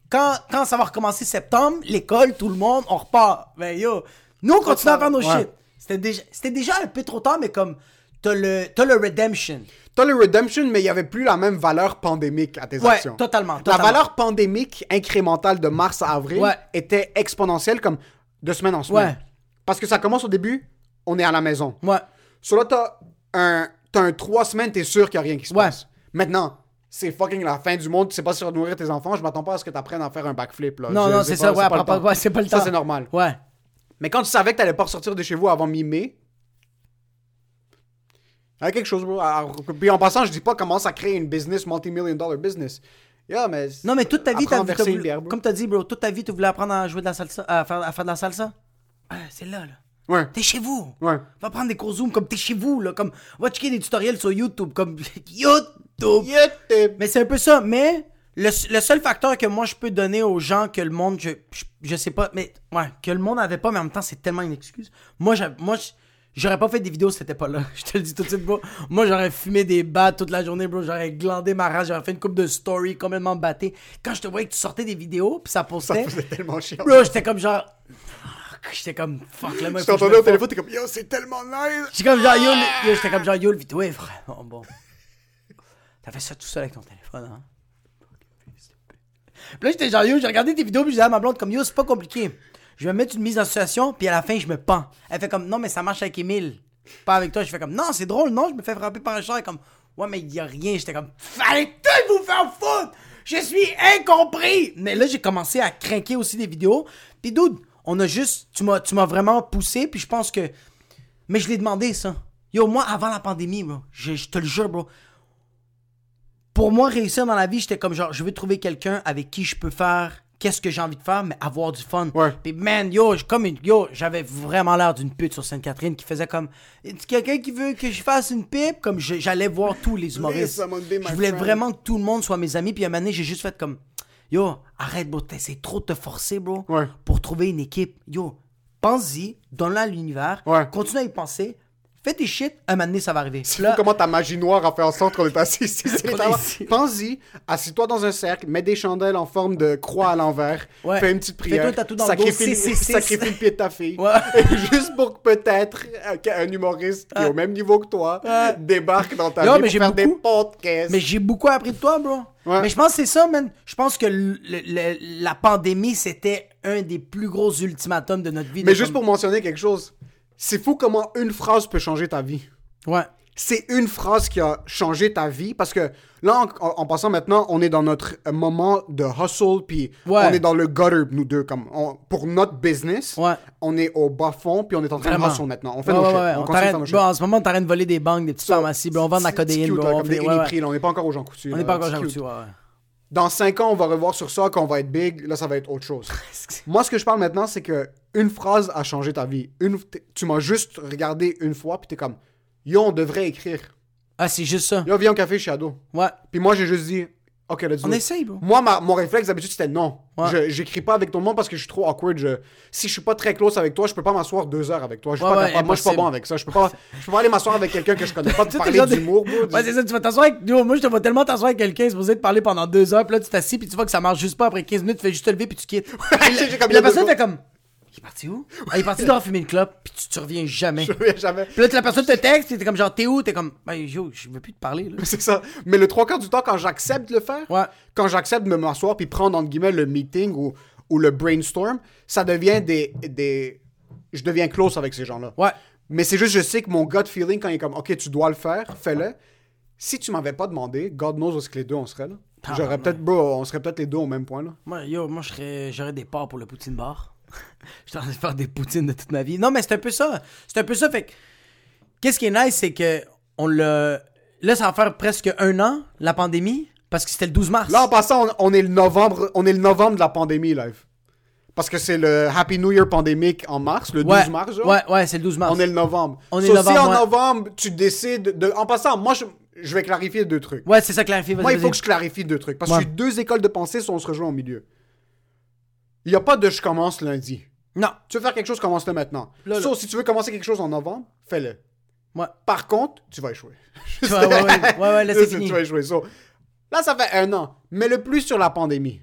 quand, quand ça va recommencer septembre, l'école, tout le monde, on repart. Ben yo, nous on continue à faire nos Ouais. shit. C'était déjà, c'était déjà un peu trop tard, mais comme t'as le, t'as le redemption. T'as le Redemption, mais il y avait plus la même valeur pandémique à tes Ouais, actions. totalement, La totalement. valeur pandémique incrémentale de mars à avril Ouais. était exponentielle comme de semaine en semaine. Parce que ça commence au début, on est à la maison. Ouais. Sur là, t'as un, t'as un 3 semaines, t'es sûr qu'il n'y a rien qui se Ouais. passe. Maintenant, c'est fucking la fin du monde, tu sais pas si tu vas nourrir tes enfants, je m'attends pas à ce que t'apprennes à faire un backflip. Là. Non, Je- non, c'est ça, ouais, c'est pas le Ça, temps. c'est normal. Ouais. Mais quand tu savais que t'allais pas ressortir de chez vous avant mi-mai, il y a quelque chose, bro. Alors, Puis en passant, je dis pas commence à créer une business, multi-million dollar business. Yeah, mais. Non, mais toute ta vie, verser voulu- comme t'as dit, bro, toute ta vie, tu voulais apprendre à jouer de la salsa, à faire, à faire de la salsa. Ah, c'est là, là. Ouais. T'es chez vous. Ouais. Va prendre des cours Zoom comme t'es chez vous, là. Comme, va checker des tutoriels sur YouTube, comme YouTube. YouTube. Mais c'est un peu ça. Mais le, le seul facteur que moi je peux donner aux gens que le monde, je, je, je sais pas, mais ouais, que le monde avait pas, mais en même temps c'est tellement une excuse. Moi, moi j'aurais pas fait des vidéos si c'était pas là. Je te le dis tout de suite, bro. Moi j'aurais fumé des battes toute la journée, bro. J'aurais glandé ma race, j'aurais fait une coupe de story complètement batté. Quand je te voyais que tu sortais des vidéos, puis ça Ça postait, faisait tellement chiant. bro, j'étais comme genre. J'étais comme fuck, là, moi, Je t'entendais au téléphone, t'es comme yo, c'est tellement nice. J'étais comme genre, yo, yo, j'étais comme genre, yo, le vidéo est vraiment bon. T'as fait ça tout seul avec ton téléphone, hein? Puis là, j'étais genre, yo, j'ai regardé tes vidéos, puis je disais à ma blonde, comme, yo, c'est pas compliqué. Je vais mettre une mise en situation, puis à la fin, je me pends. Elle fait comme, non, mais ça marche avec Emile. Pas avec toi. Je fais comme, non, c'est drôle, non, je me fais frapper par un chat. Elle est comme, ouais, mais il y a rien. J'étais comme, fallait tout vous faire foutre! Je suis incompris! Mais là, j'ai commencé à craquer aussi des vidéos. Puis, dude, on a juste, tu m'as, tu m'as vraiment poussé, puis je pense que, mais je l'ai demandé, ça. Yo, moi, avant la pandémie, bro, je, je te le jure, bro. Pour moi, réussir dans la vie, j'étais comme genre, je veux trouver quelqu'un avec qui je peux faire qu'est-ce que j'ai envie de faire, mais avoir du fun. Ouais. Puis, man, yo, comme une, yo, j'avais vraiment l'air d'une pute sur Sainte-Catherine qui faisait comme, quelqu'un qui veut que je fasse une pipe? Comme j'allais voir tous les humoristes. Je voulais vraiment que tout le monde soit mes amis. Puis, à un moment donné, j'ai juste fait comme, yo, arrête, bro, t'essaies trop de te forcer, bro, Ouais. pour trouver une équipe. Yo, pense-y, donne-la à l'univers, Ouais. continue à y penser, fais tes shit, un moment donné, ça va arriver. C'est Là- fou comment ta magie noire a fait en sorte qu'on est assis ici. C'est. Pense-y, assis-toi dans un cercle, mets des chandelles en forme de croix à l'envers, Ouais. fais une petite prière, un dans le dos, sacrifie, 666. sacrifie le pied de ta fille. Ouais. Juste pour que peut-être qu'un humoriste qui est au même niveau que toi débarque dans ta Yo, vie mais pour faire des beaucoup- podcasts. Mais j'ai beaucoup appris de toi, bro. Ouais. Mais je pense que c'est ça, man. Je pense que le- le- la pandémie, c'était un des plus gros ultimatums de notre vie. Mais juste comme- pour mentionner quelque chose, c'est fou comment une phrase peut changer ta vie. Ouais. C'est une phrase qui a changé ta vie parce que là, en, en- passant maintenant, on est dans notre euh, moment de hustle, puis Ouais. on est dans le gutter, nous deux, comme on- pour notre business, Ouais. on est au bas fond, puis on est en train Vraiment. de hustle maintenant. On fait Ouais, nos shit. On, On de nos bon, en ce moment, on t'arrête de voler des banques, des petites pharmacies, bro. On vend de la codéine, cute, là, On comme des là, on n'est pas encore aux gens coutus. On n'est pas encore dessus, ouais, ouais. Dans 5 ans, on va revoir sur ça, quand on va être big, là, ça va être autre chose. Moi, ce que je parle maintenant, c'est que une phrase a changé ta vie. Une, tu m'as juste regardé une fois, puis t'es comme, yo, on devrait écrire. Ah, c'est juste ça. Yo, viens au café Ado. Ouais. Puis moi, j'ai juste dit, ok, let's do On essaye, bro. Moi, ma- mon réflexe d'habitude, c'était non. Ouais. Je- J'écris pas avec tout le monde parce que je suis trop awkward. Je- si je suis pas très close avec toi, je peux pas m'asseoir deux heures avec toi. Je suis Ouais, pas ouais, capable. Moi, je suis pas impossible. bon avec ça. Je peux pas, je peux pas aller m'asseoir avec quelqu'un que je connais pas, de Tu sais, parler t'es genre de- d'humour, bro. Ouais, c'est ça, tu vas t'asseoir avec. Yo, moi, je te vois tellement t'asseoir avec quelqu'un, c'est posé te parler pendant deux heures, puis là, tu t'assis, puis tu vois que ça marche juste pas. Après 15 minutes, tu fais juste te lever, puis tu quittes. Puis J'ai- j'ai comme puis la deux personne fait comme. Il est parti où? Ah, Il est parti dehors fumer une clope, puis tu, tu reviens jamais. Je reviens jamais. Puis là, la personne te texte, t'es comme genre, t'es où? T'es comme, ben, yo, je veux plus te parler, là. C'est ça. Mais le trois quarts du temps, quand j'accepte de le faire, Ouais. quand j'accepte de me m'asseoir puis prendre entre guillemets le meeting ou, ou le brainstorm, ça devient des, des. Je deviens close avec ces gens-là. Ouais. Mais c'est juste, je sais que mon gut feeling, quand il est comme, OK, tu dois le faire, fais-le. Si tu m'avais pas demandé, God knows où est-ce que les deux on serait là. Ah, J'aurais peut-être, bro, on serait peut-être les deux au même point là. Moi, yo, moi, j'aurais des parts pour le poutine bar. J'étais en train de faire des poutines de toute ma vie. Non, mais c'est un peu ça. C'est un peu ça. Fait que, qu'est-ce qui est nice, c'est que on l'a. Là, ça va faire presque un an, la pandémie, parce que c'était le 12 mars. Là, en passant, on, on est le novembre, on est le novembre de la pandémie live. Parce que c'est le Happy New Year pandémique en mars, le 12 ouais, mars. genre. Ouais, ouais, c'est le 12 mars. On est le novembre. On est So, novembre, si en ouais. novembre, tu décides de. En passant, moi, je, je vais clarifier deux trucs. Ouais, c'est ça, clarifié. Moi, il faut que je clarifie deux trucs. Parce que Ouais. deux écoles de pensée si on se rejoint au milieu. Il n'y a pas de je commence lundi. Non. Tu veux faire quelque chose, commence-le maintenant. Là, là. So, si tu veux commencer quelque chose en novembre, fais-le. Ouais. Par contre, tu vas échouer. Ouais, ouais, ouais, ouais, ouais, là, c'est fini. Tu vas échouer. So, là, ça fait un an. Mais le plus sur la pandémie.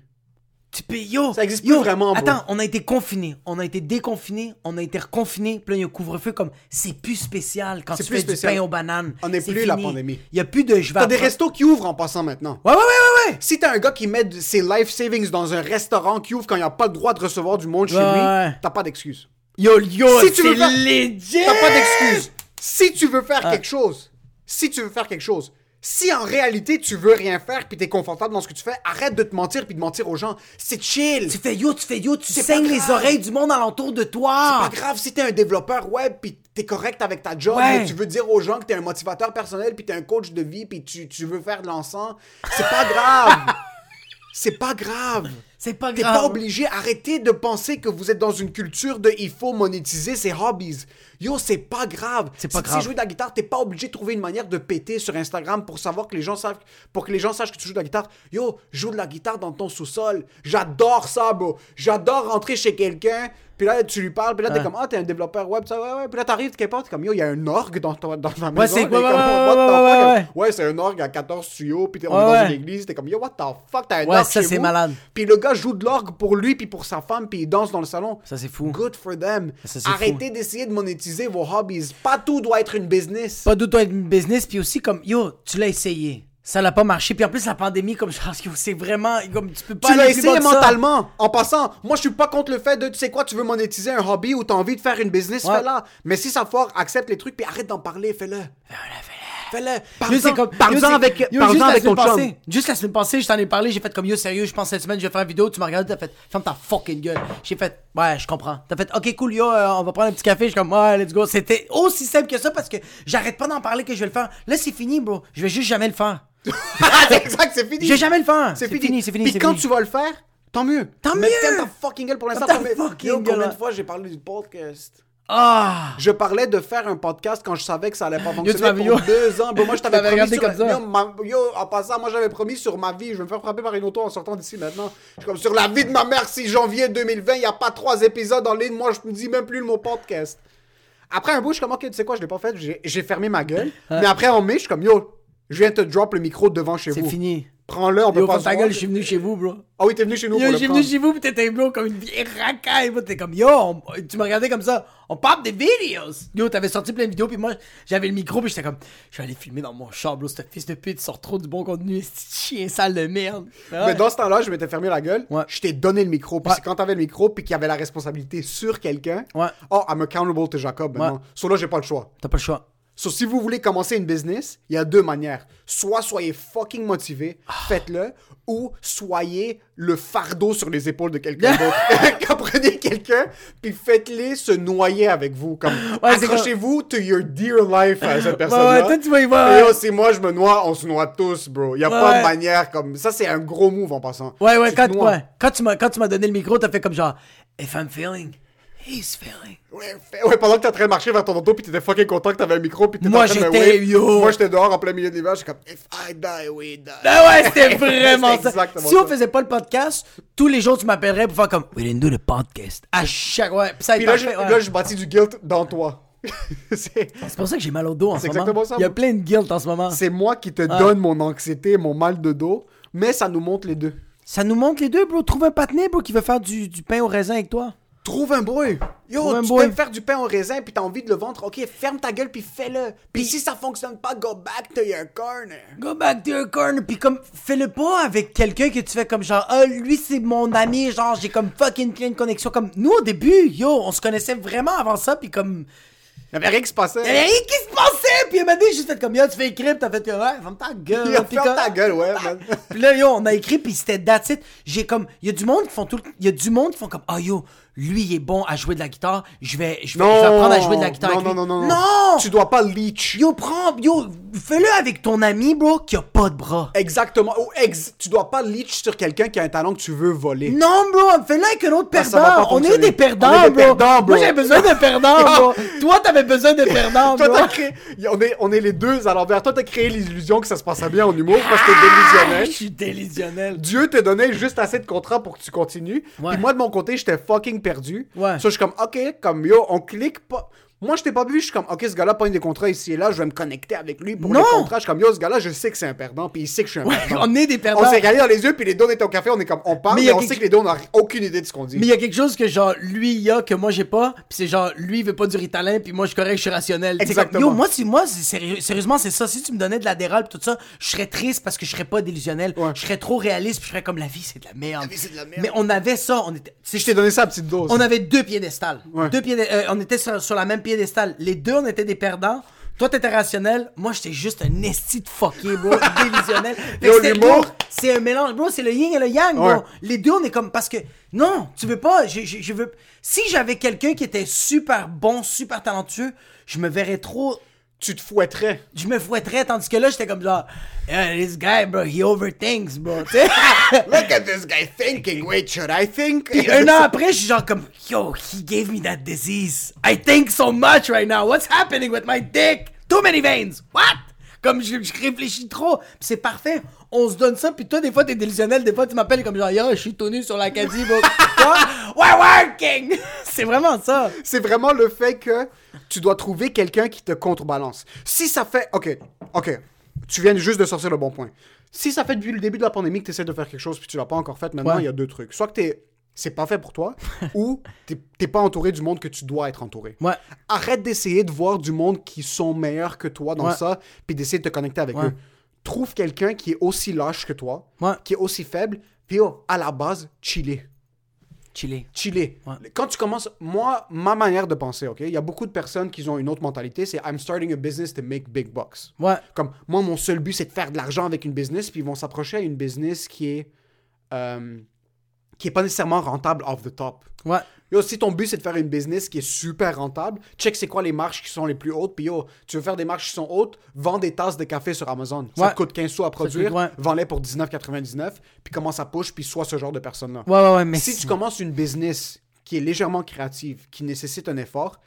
Tu yo, Ça existe yo, plus vraiment, bro. Attends, on a été confinés, on a été déconfinés, on a été reconfinés, puis là, il y a un couvre-feu comme c'est plus spécial quand C'est tu plus fais spécial. du pain aux bananes. On n'est plus la pandémie. Il y a plus de je vais T'as des restos qui ouvrent en passant maintenant. Ouais, ouais, ouais, ouais. Si t'as un gars qui met ses life savings dans un restaurant qui ouvre quand il n'a pas le droit de recevoir du monde chez Ouais, lui, t'as pas d'excuse. Yo, yo, Si c'est. T'as pas d'excuse. Si tu veux faire Ah. quelque chose, si tu veux faire quelque chose, si en réalité tu veux rien faire puis t'es confortable dans ce que tu fais, arrête de te mentir puis de mentir aux gens. C'est chill. Tu fais yo, tu fais yo, tu C'est saignes les oreilles du monde alentour de toi. Pas grave si t'es un développeur web puis t'es correct avec ta job, Ouais. mais tu veux dire aux gens que t'es un motivateur personnel puis t'es un coach de vie puis tu, tu veux faire de l'encens, c'est pas grave. c'est pas grave. C'est pas T'es grave. pas obligé. Arrêtez de penser que vous êtes dans une culture de il faut monétiser ses hobbies. Yo, c'est pas grave. C'est pas si grave. tu joues de la guitare, t'es pas obligé de trouver une manière de péter sur Instagram pour savoir que les gens savent, pour que les gens sachent que tu joues de la guitare. Yo, joue de la guitare dans ton sous-sol. J'adore ça, bro. J'adore rentrer chez quelqu'un. Puis là, tu lui parles, puis là, t'es Ouais. comme, ah, t'es un développeur web, ça, ouais, ouais. Puis là, t'arrives, quelque part, t'es comme, yo, il y a un orgue dans, ta- dans ta maison. c'est- ouais, comme, ouais, ouais, ouais, ouais. Ouais, c'est un orgue à 14 tuyaux, puis t'es- on Ouais, est dans ouais. une église. T'es comme, yo, what the fuck, t'as un Ouais, orgue ça, chez c'est malade. Puis le gars joue de l'orgue pour lui, puis pour sa femme, puis il danse dans le salon. Ça, c'est fou. Good for them. Ça, c'est Arrêtez d'essayer de monétiser vos hobbies. Pas tout doit être une business. Pas doute être une business, puis aussi comme yo, tu l'as essayé. Ça l'a pas marché. Puis en plus, la pandémie, comme je pense que c'est vraiment. Comme tu peux pas Tu l'as essayé que ça. mentalement. En passant, moi je suis pas contre le fait de, tu sais quoi, tu veux monétiser un hobby ou t'as envie de faire une business, Ouais. fais-la. Mais si ça foire, accepte les trucs puis arrête d'en parler, fais-le. Fais-le. Parle-en c'est comme- parle-en avec, yo, parle-en juste la avec ton semaine chum. passée- Juste la semaine passée, je t'en ai parlé, j'ai fait comme yo, sérieux, je pense cette semaine, je vais faire une vidéo, tu m'as regardé, t'as fait, ferme ta fucking gueule. J'ai fait, ouais, je comprends. T'as fait, ok, cool, yo, euh, on va prendre un petit café, je suis comme, ouais, let's go. C'était aussi simple que ça parce que j'arrête pas d'en parler que je vais le faire. Là, c'est fini, bro. Je vais juste jamais le faire. C'est exact, c'est fini. Je vais jamais le faire. C'est fini. c'est fini, Puis quand tu vas le faire, tant mieux. Tant Mais mieux. ferme ta fucking gueule pour l'instant. Ta Combien- fucking gueule, Combien de fois j'ai parlé du podcast? Ah! Je parlais de faire un podcast quand je savais que ça allait pas fonctionner pour yo. deux ans. Bon, moi, je t'avais promis sur... comme ça. Yo, ma- yo, en passant, moi, j'avais promis sur ma vie. Je vais me faire frapper par une auto en sortant d'ici maintenant. Je suis comme sur la vie de ma mère, si janvier 2020, il n'y a pas trois épisodes en ligne. Moi, je me dis même plus le mot podcast. Après un bout, je suis comme, ok, tu sais quoi, je l'ai pas fait, j'ai j'ai fermé ma gueule. Mais après, en mai, je suis comme, yo, je viens te drop le micro devant chez C'est vous. fini. Prends-le, on peut Yo, pas se ta voir. gueule, je suis venu chez vous, bro. Ah oui, t'es venu chez nous Yo, pour je le suis venu prendre. chez vous, pis t'étais bro comme une vieille racaille, bro. T'es comme, yo, on- tu me regardais comme ça, on parle des vidéos. Yo, t'avais sorti plein de vidéos, puis moi, j'avais le micro, puis j'étais comme, je vais aller filmer dans mon char, bro. Ce fils de pute sort trop du bon contenu, ce chien sale de merde. Ah Mais ouais. dans ce temps-là, je m'étais fermé la gueule. Ouais. Je t'ai donné le micro. Puis Ouais. c'est quand t'avais le micro, puis qu'il y avait la responsabilité sur quelqu'un. Ouais. Oh, I'm accountable to Jacob maintenant. Ouais. So là, j'ai pas le choix. T'as pas le choix. So, si vous voulez commencer une business, il y a deux manières. Soit soyez fucking motivé, Ah. faites-le, ou soyez le fardeau sur les épaules de quelqu'un d'autre. Comprenez quelqu'un, puis faites-les se noyer avec vous. Comme, Ouais, accrochez-vous to your dear life à cette Ouais, personne-là. ouais, toi, tu vas y Et yo, si moi je me noie, on se noie tous, bro. Y a pas Ouais. de manière comme. Ça, c'est un gros move en passant. Ouais, ouais, Tu quand, ouais. quand tu m'as donné le micro, t'as fait comme genre, if I'm feeling, he's feeling. Ouais, fait- ouais, pendant que t'es en train de marcher vers ton auto, puis t'étais fucking content que t'avais un micro, puis t'étais Moi, en train j'étais- yo. Moi, j'étais dehors en plein milieu de l'hiver, j'étais comme, if I die, we die. Ah ouais, c'était vraiment ça. Si on ça. faisait pas le podcast, tous les jours tu m'appellerais pour faire comme We didn't do the podcast. À chaque ouais, puis ça été là, je, parfait, ouais. là, je bâtis du guilt dans toi. c'est C'est pour ça que j'ai mal au dos en ce C'est moment. exactement ça, Il y a plein de guilt en ce moment. c'est moi qui te donne mon anxiété, mon mal de dos, mais ça nous montre les deux. Ça nous montre les deux, bro. Trouve un patiné, bro, qui veut faire du, du pain au raisin avec toi. Trouve un bruit. Yo, Trouve tu bruit. peux faire du pain au raisin, puis t'as envie de le vendre. Ok, ferme ta gueule, puis fais-le. Puis si ça fonctionne pas, go back to your corner. Go back to your corner, puis comme, fais-le pas avec quelqu'un que tu fais comme genre, ah, lui c'est mon ami, genre, j'ai comme fucking plein de connexions. Comme, nous au début, yo, on se connaissait vraiment avant ça, puis comme, Y avait rien qui se passait. y avait rien qui se passait, puis il m'a dit, j'ai fait comme, yo, tu fais écrire, pis t'as fait, ouais, ferme ta gueule. Yo, ferme comme- ta gueule, ouais, man. Puis là, yo, on a écrit, puis c'était that's it. J'ai comme, y a du monde qui font tout, y a du monde qui font comme, ah yo, lui il est bon à jouer de la guitare, je vais, je vais, je vais apprendre à jouer de la guitare non, avec lui. non, non, non, Non! Tu dois pas leech. Yo, prends, yo, fais-le avec ton ami, bro, qui a pas de bras. Exactement. Ou ex, tu dois pas leech sur quelqu'un qui a un talent que tu veux voler. Non, bro, fais-le avec un autre Ah, ça perdant. pas On est des perdants, On est des bro. perdants, bro. Moi, j'avais besoin de perdants, bro. Toi, t'avais besoin de perdants, Toi, bro. t'as créé... on, est, on est les deux à l'envers. Toi, t'as créé l'illusion que ça se passait bien en humour parce que t'es Ah, Je suis délusionnel. Dieu t'a donné juste assez de contrats pour que tu continues. Ouais. Puis moi, de mon côté, j'étais fucking perdu. Ouais. So, je suis comme, OK, comme yo, on clique pas. Moi, je t'ai pas vu, je suis comme, OK, ce gars-là pogne des contrats ici et là, je vais me connecter avec lui pour Non. les contrats. Je suis comme, yo, ce gars-là, je sais que c'est un perdant, puis il sait que je suis un perdant. on est des perdants. On s'est regardé dans les yeux, puis les deux, on était au café, on est comme, on parle, Mais on quelque- sait que les deux, on n'a aucune idée de ce qu'on dit. Mais il y a quelque chose que genre lui il y a que moi j'ai pas, puis c'est genre lui il veut pas du ritalin puis moi je suis correct, je suis rationnel. Comme, Exactement. yo moi si moi sérieux- sérieusement c'est ça, si tu me donnais de la déral pis tout ça, je serais triste parce que je serais pas délusionnel, Ouais. je serais trop réaliste puis je serais comme la vie c'est de la merde. vie, c'est de la merde. Mais on avait ça, on était Je t'ai donné ça à petite dose. on avait deux piédestals. Ouais. Deux piédé- euh, on était sur, sur la même piédestal. Les deux on était des perdants. Toi t'étais rationnel, moi j'étais juste un esti de fucké bro, bro, c'est un mélange, bro, c'est le yin et le yang, bro. Les deux, on est comme. Parce que. Non, tu veux pas. Je, je, je veux. Si j'avais quelqu'un qui était super bon, super talentueux, je me verrais trop. Tu te fouetterais. Je me fouetterais, tandis que là, j'étais comme genre. Yeah, this guy, bro, he overthinks, bro. Look at this guy thinking. Wait, should I think? Puis un an après, je suis genre comme. Yo, he gave me that disease. I think so much right now. What's happening with my dick? Too many veins. What? Comme je, je réfléchis trop. Puis c'est parfait. On se donne ça. Puis toi, des fois, t'es délusionnel. Des fois, tu m'appelles comme genre, yo, je suis tonu sur l'Acadie. bro. Quoi? We're working! C'est vraiment ça. C'est vraiment le fait que tu dois trouver quelqu'un qui te contrebalance. Si ça fait. Ok, ok. Tu viens juste de sortir le bon point. Si ça fait depuis le début de la pandémie que tu essaies de faire quelque chose puis tu l'as pas encore fait, maintenant, il Ouais. y a deux trucs. Soit que t'es. C'est pas fait pour toi, ou t'es pas entouré du monde que tu dois être entouré. Ouais. Arrête d'essayer de voir du monde qui sont meilleurs que toi dans Ouais. ça, puis d'essayer de te connecter avec Ouais. eux. Trouve quelqu'un qui est aussi lâche que toi, qui est aussi faible, puis oh, à la base, chiller Chiller. chiller. Quand tu commences, moi, ma manière de penser, ok, il y a beaucoup de personnes qui ont une autre mentalité, c'est I'm starting a business to make big bucks. Ouais. Comme moi, mon seul but, c'est de faire de l'argent avec une business, puis ils vont s'approcher à une business qui est euh, qui est pas nécessairement rentable off the top. Ouais. Yo, si ton but c'est de faire une business qui est super rentable, check c'est quoi les marges qui sont les plus hautes, puis yo, tu veux faire des marges qui sont hautes, vends des tasses de café sur Amazon. Ça Ouais. te coûte 15 sous à produire, ouais. vends-les pour 19,99, puis commence à push, puis sois ce genre de personne-là Ouais, ouais, ouais. Mais si tu commences une business qui est légèrement créative, qui nécessite un effort,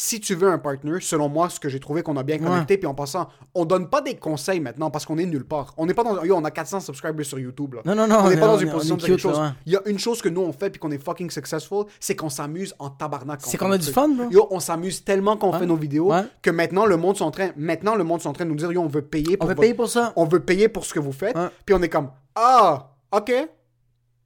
si tu veux un partner, selon moi, ce que j'ai trouvé qu'on a bien connecté, puis en passant, on donne pas des conseils maintenant parce qu'on est nulle part. On n'est pas dans. Yo, on a 400 subscribers sur YouTube. Là. Non, non, non, On n'est on pas dans on une position on de quelque chose. ouais. Il y a une chose que nous on fait puis qu'on est fucking successful, c'est qu'on s'amuse en tabarnak. C'est on qu'on a du fun, bro. Yo, on s'amuse tellement on Ouais. fait nos vidéos que maintenant le monde sont en train, maintenant le monde sont en train de nous dire yo, on veut payer On pour veut votre- payer pour ça. on veut payer pour ce que vous faites. Puis on est comme ah, ok.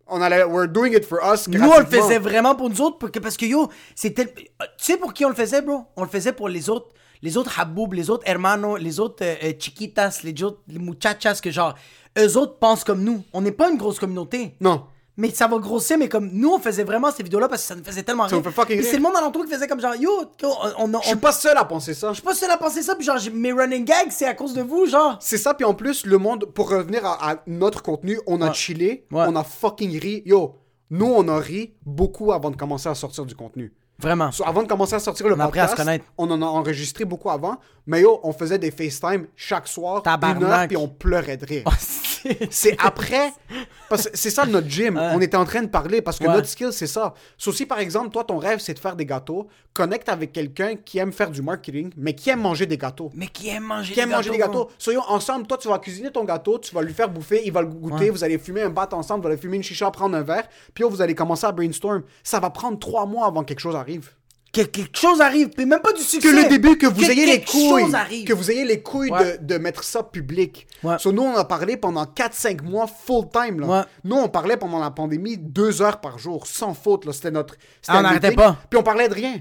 On allait, we're doing it for us. Nous, on le faisait vraiment pour nous autres, parce que, parce que yo, c'était. Tu sais pour qui on le faisait, bro? On le faisait pour les autres, les autres haboub, les autres hermanos, les autres euh, euh, chiquitas, les autres les muchachas, que genre, eux autres pensent comme nous. On n'est pas une grosse communauté. Non. Mais ça va grossir, mais comme nous, on faisait vraiment ces vidéos-là parce que ça nous faisait tellement Ça rire. Puis c'est le monde alentour qui faisait comme genre, yo, on, on, on- Je suis pas seul à penser ça. je suis pas seul à penser ça, puis genre, mes running gags, c'est à cause de vous, genre. C'est ça, puis en plus, le monde, pour revenir à, à notre contenu, on a Ouais. chillé, Ouais. on a fucking ri. Yo, nous, on a ri beaucoup avant de commencer à sortir du contenu. Vraiment. So, avant de commencer à sortir le On à podcast, connaître. on en a enregistré beaucoup avant, mais yo, on faisait des FaceTime chaque soir, Tabarnak. une heure, puis on pleurait de rire. Oh, c'est- après. C'est ça notre gym. On était en train de parler parce que Ouais. notre skill, c'est ça. So, si par exemple, toi, ton rêve, c'est de faire des gâteaux, connecte avec quelqu'un qui aime faire du marketing, mais qui aime manger des gâteaux. Mais qui aime manger Qui aime manger des gâteaux. Soyons ensemble. Toi, tu vas cuisiner ton gâteau, tu vas lui faire bouffer, il va le goûter, Ouais. vous allez fumer un bat ensemble, vous allez fumer une chicha, prendre un verre, puis yo, vous allez commencer à brainstorm. Ça va prendre trois mois avant que quelque chose arrive. Que quelque chose arrive, puis même pas du succès. Que le début, que vous ayez les couilles. Que vous ayez les couilles Ouais. de, de mettre ça public. Ouais. So, nous, on a parlé pendant 4-5 mois full time. Là. Ouais. Nous, on parlait pendant la pandémie deux heures par jour, sans faute. C'était notre. Ah, on n'arrêtait pas. Puis on parlait de rien.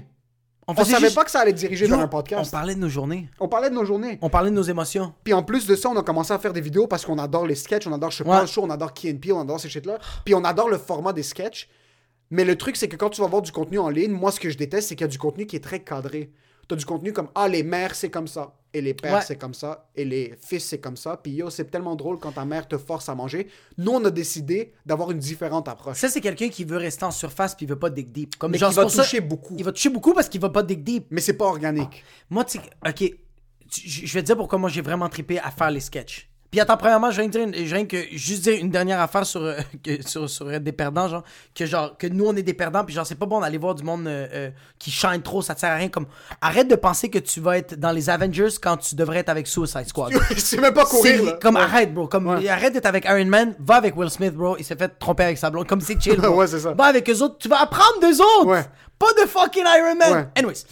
On faisait savait juste- pas que ça allait diriger Yo, vers un podcast. On parlait de nos journées. On parlait de nos journées. On parlait de nos émotions. Puis en plus de ça, on a commencé à faire des vidéos parce qu'on adore les sketchs, on adore Je Ouais. chaud, on adore Peele, on adore ces shit-là. Puis on adore le format des sketchs. Mais le truc, c'est que quand tu vas voir du contenu en ligne, moi, ce que je déteste, c'est qu'il y a du contenu qui est très cadré. T'as du contenu comme Ah, les mères, c'est comme ça. Et les pères, Ouais. c'est comme ça. Et les fils, c'est comme ça. Puis yo, c'est tellement drôle quand ta mère te force à manger. Nous, on a décidé d'avoir une différente approche. Ça, c'est quelqu'un qui veut rester en surface puis il veut pas dig deep. Comme Mais genre, c'est va ça- toucher beaucoup. Il va toucher beaucoup parce qu'il va pas dig deep. Mais c'est pas organique. Moi, tu sais, ok, tu- je je vais te dire pourquoi moi j'ai vraiment trippé à faire les sketchs. Puis attends, premièrement, je viens de dire, une- je viens que juste dire une dernière affaire sur, euh, que- sur, sur être des perdants, genre, que genre, que nous on est des perdants, puis genre, c'est pas bon d'aller voir du monde euh, euh, qui shine trop, ça te sert à rien. Comme, arrête de penser que tu vas être dans les Avengers quand tu devrais être avec Suicide Squad. c'est même pas courir. Là. comme Ouais. arrête, bro. Comme Ouais. arrête d'être avec Iron Man, va avec Will Smith, bro. Il s'est fait tromper avec sa blonde. Comme c'est chill. bro. Ouais, c'est ça. Va avec eux autres. Tu vas apprendre d'eux autres. Ouais. Pas de fucking Iron Man. Ouais. Anyways.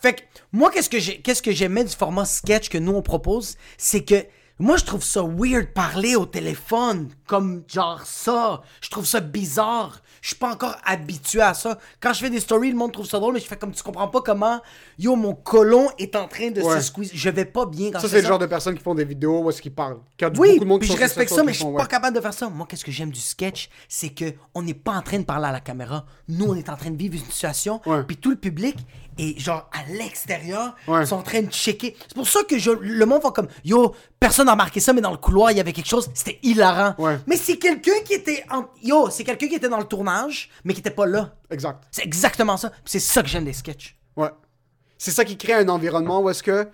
Fait que moi, qu'est-ce que j'ai, qu'est-ce que j'aimais du format sketch que nous on propose, c'est que moi, je trouve ça weird parler au téléphone comme genre ça. Je trouve ça bizarre. Je suis pas encore habitué à ça. Quand je fais des stories, le monde trouve ça drôle, mais je fais comme tu comprends pas comment, yo, mon colon est en train de Ouais. se squeeze. Je vais pas bien quand Ça, je c'est le genre de personnes qui font des vidéos où est-ce qu'ils parlent. Oui, beaucoup de monde puis je respecte ça, mais je suis pas ouais. capable de faire ça. Moi, qu'est-ce que j'aime du sketch, c'est que on n'est pas en train de parler à la caméra. Nous, on est en train de vivre une situation, Ouais. puis tout le public est genre à l'extérieur, Ouais. ils sont en train de checker. C'est pour ça que je, le monde va comme yo, personne n'a remarqué ça, mais dans le couloir, il y avait quelque chose, c'était hilarant. Ouais. Mais c'est quelqu'un qui était en, yo, c'est quelqu'un qui était dans le tournage, mais qui était pas là. Exact. C'est exactement ça. Puis C'est ça que j'aime des sketchs. Ouais. C'est ça qui crée un environnement où est-ce que.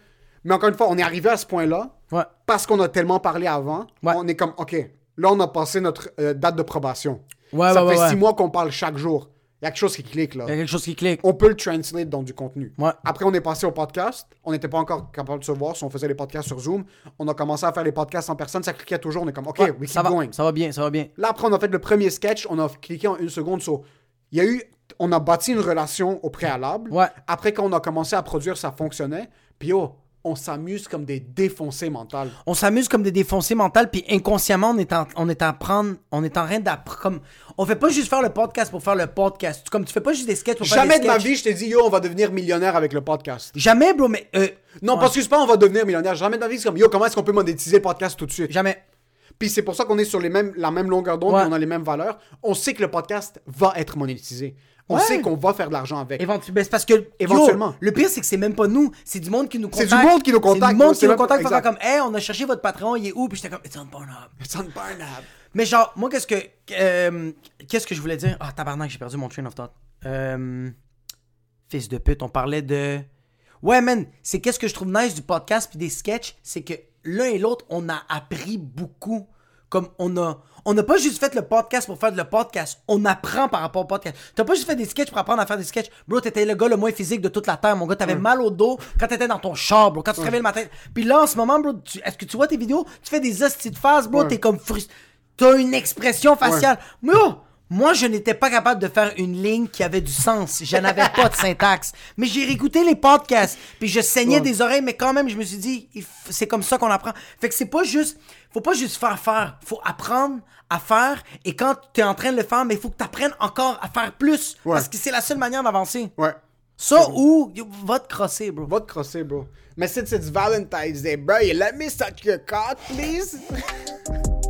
Mais encore une fois, on est arrivé à ce point-là Ouais. parce qu'on a tellement parlé avant. Ouais. On est comme, OK, là, on a passé notre euh, date de probation. Ouais, ça ouais, fait six mois qu'on parle chaque jour. Il y a quelque chose qui clique, là. Il y a quelque chose qui clique. On peut le translate dans du contenu. Ouais. Après, on est passé au podcast. On n'était pas encore capable de se voir. Si on faisait les podcasts sur Zoom, on a commencé à faire les podcasts en personne. Ça cliquait toujours. On est comme, OK, Ouais, we keep ça va, going. ça va bien, ça va bien. Là, après, on a fait le premier sketch. On a cliqué en une seconde sur. Il y a eu. On a bâti une relation au préalable. Ouais. Après, quand on a commencé à produire, ça fonctionnait. Puis, oh, on s'amuse comme des défoncés mentales. on s'amuse comme des défoncés mentales, puis inconsciemment, on est en, on est en prendre, on est en train d'apprendre. Comme, on fait pas juste faire le podcast pour faire le podcast. Comme tu fais pas juste des sketchs pour faire Jamais des de ma vie, je t'ai dit, yo, on va devenir millionnaire avec le podcast. Jamais, bro, mais euh, Non, ouais, parce que c'est pas on va devenir millionnaire. Jamais de ma vie, c'est comme, yo, comment est-ce qu'on peut monétiser le podcast tout de suite? jamais. Puis c'est pour ça qu'on est sur les mêmes, la même longueur d'onde, Ouais. on a les mêmes valeurs. On sait que le podcast va être monétisé. On Ouais. sait qu'on va faire de l'argent avec. Éventuellement, c'est parce que yo, Éventuellement. le pire c'est que c'est même pas nous, c'est du monde qui nous C'est contacte. du monde qui nous contacte, C'est du monde c'est qui nous contacte faire comme, hey, on a cherché votre patron, il est où? Puis j'étais comme, it's on Pornhub. It's on. Mais genre, moi, qu'est-ce que. euh, qu'est-ce que je voulais dire? Ah, tabarnak, j'ai perdu mon train of thought. Euh, fils de pute, on parlait de. Ouais, man, c'est qu'est-ce que je trouve nice du podcast puis des sketchs, c'est que l'un et l'autre, on a appris beaucoup comme on a. On n'a pas juste fait le podcast pour faire le podcast. On apprend par rapport au podcast. T'as pas juste fait des sketchs pour apprendre à faire des sketchs. Bro, t'étais le gars le moins physique de toute la terre. Mon gars, t'avais mal au dos quand t'étais dans ton char, bro. Quand tu te réveillais le matin. Puis là, en ce moment, bro, tu- est-ce que tu vois tes vidéos? Tu fais des hosties de face, bro. Ouais. T'es comme frustré. T'as une expression faciale. Bro, moi, je n'étais pas capable de faire une ligne qui avait du sens. Je n'avais pas de syntaxe. Mais j'ai réécouté les podcasts, puis je saignais Ouais. des oreilles, mais quand même, je me suis dit, c'est comme ça qu'on apprend. Fait que c'est pas juste, faut pas juste faire faire, faut apprendre à faire, et quand tu es en train de le faire, mais il faut que tu apprennes encore à faire plus, Ouais. parce que c'est la seule manière d'avancer. Ouais. Ça ou, va te crosser, bro. Va te crosser, bro. Mais c'est Valentine's Day, bro. You let me suck your cock, please?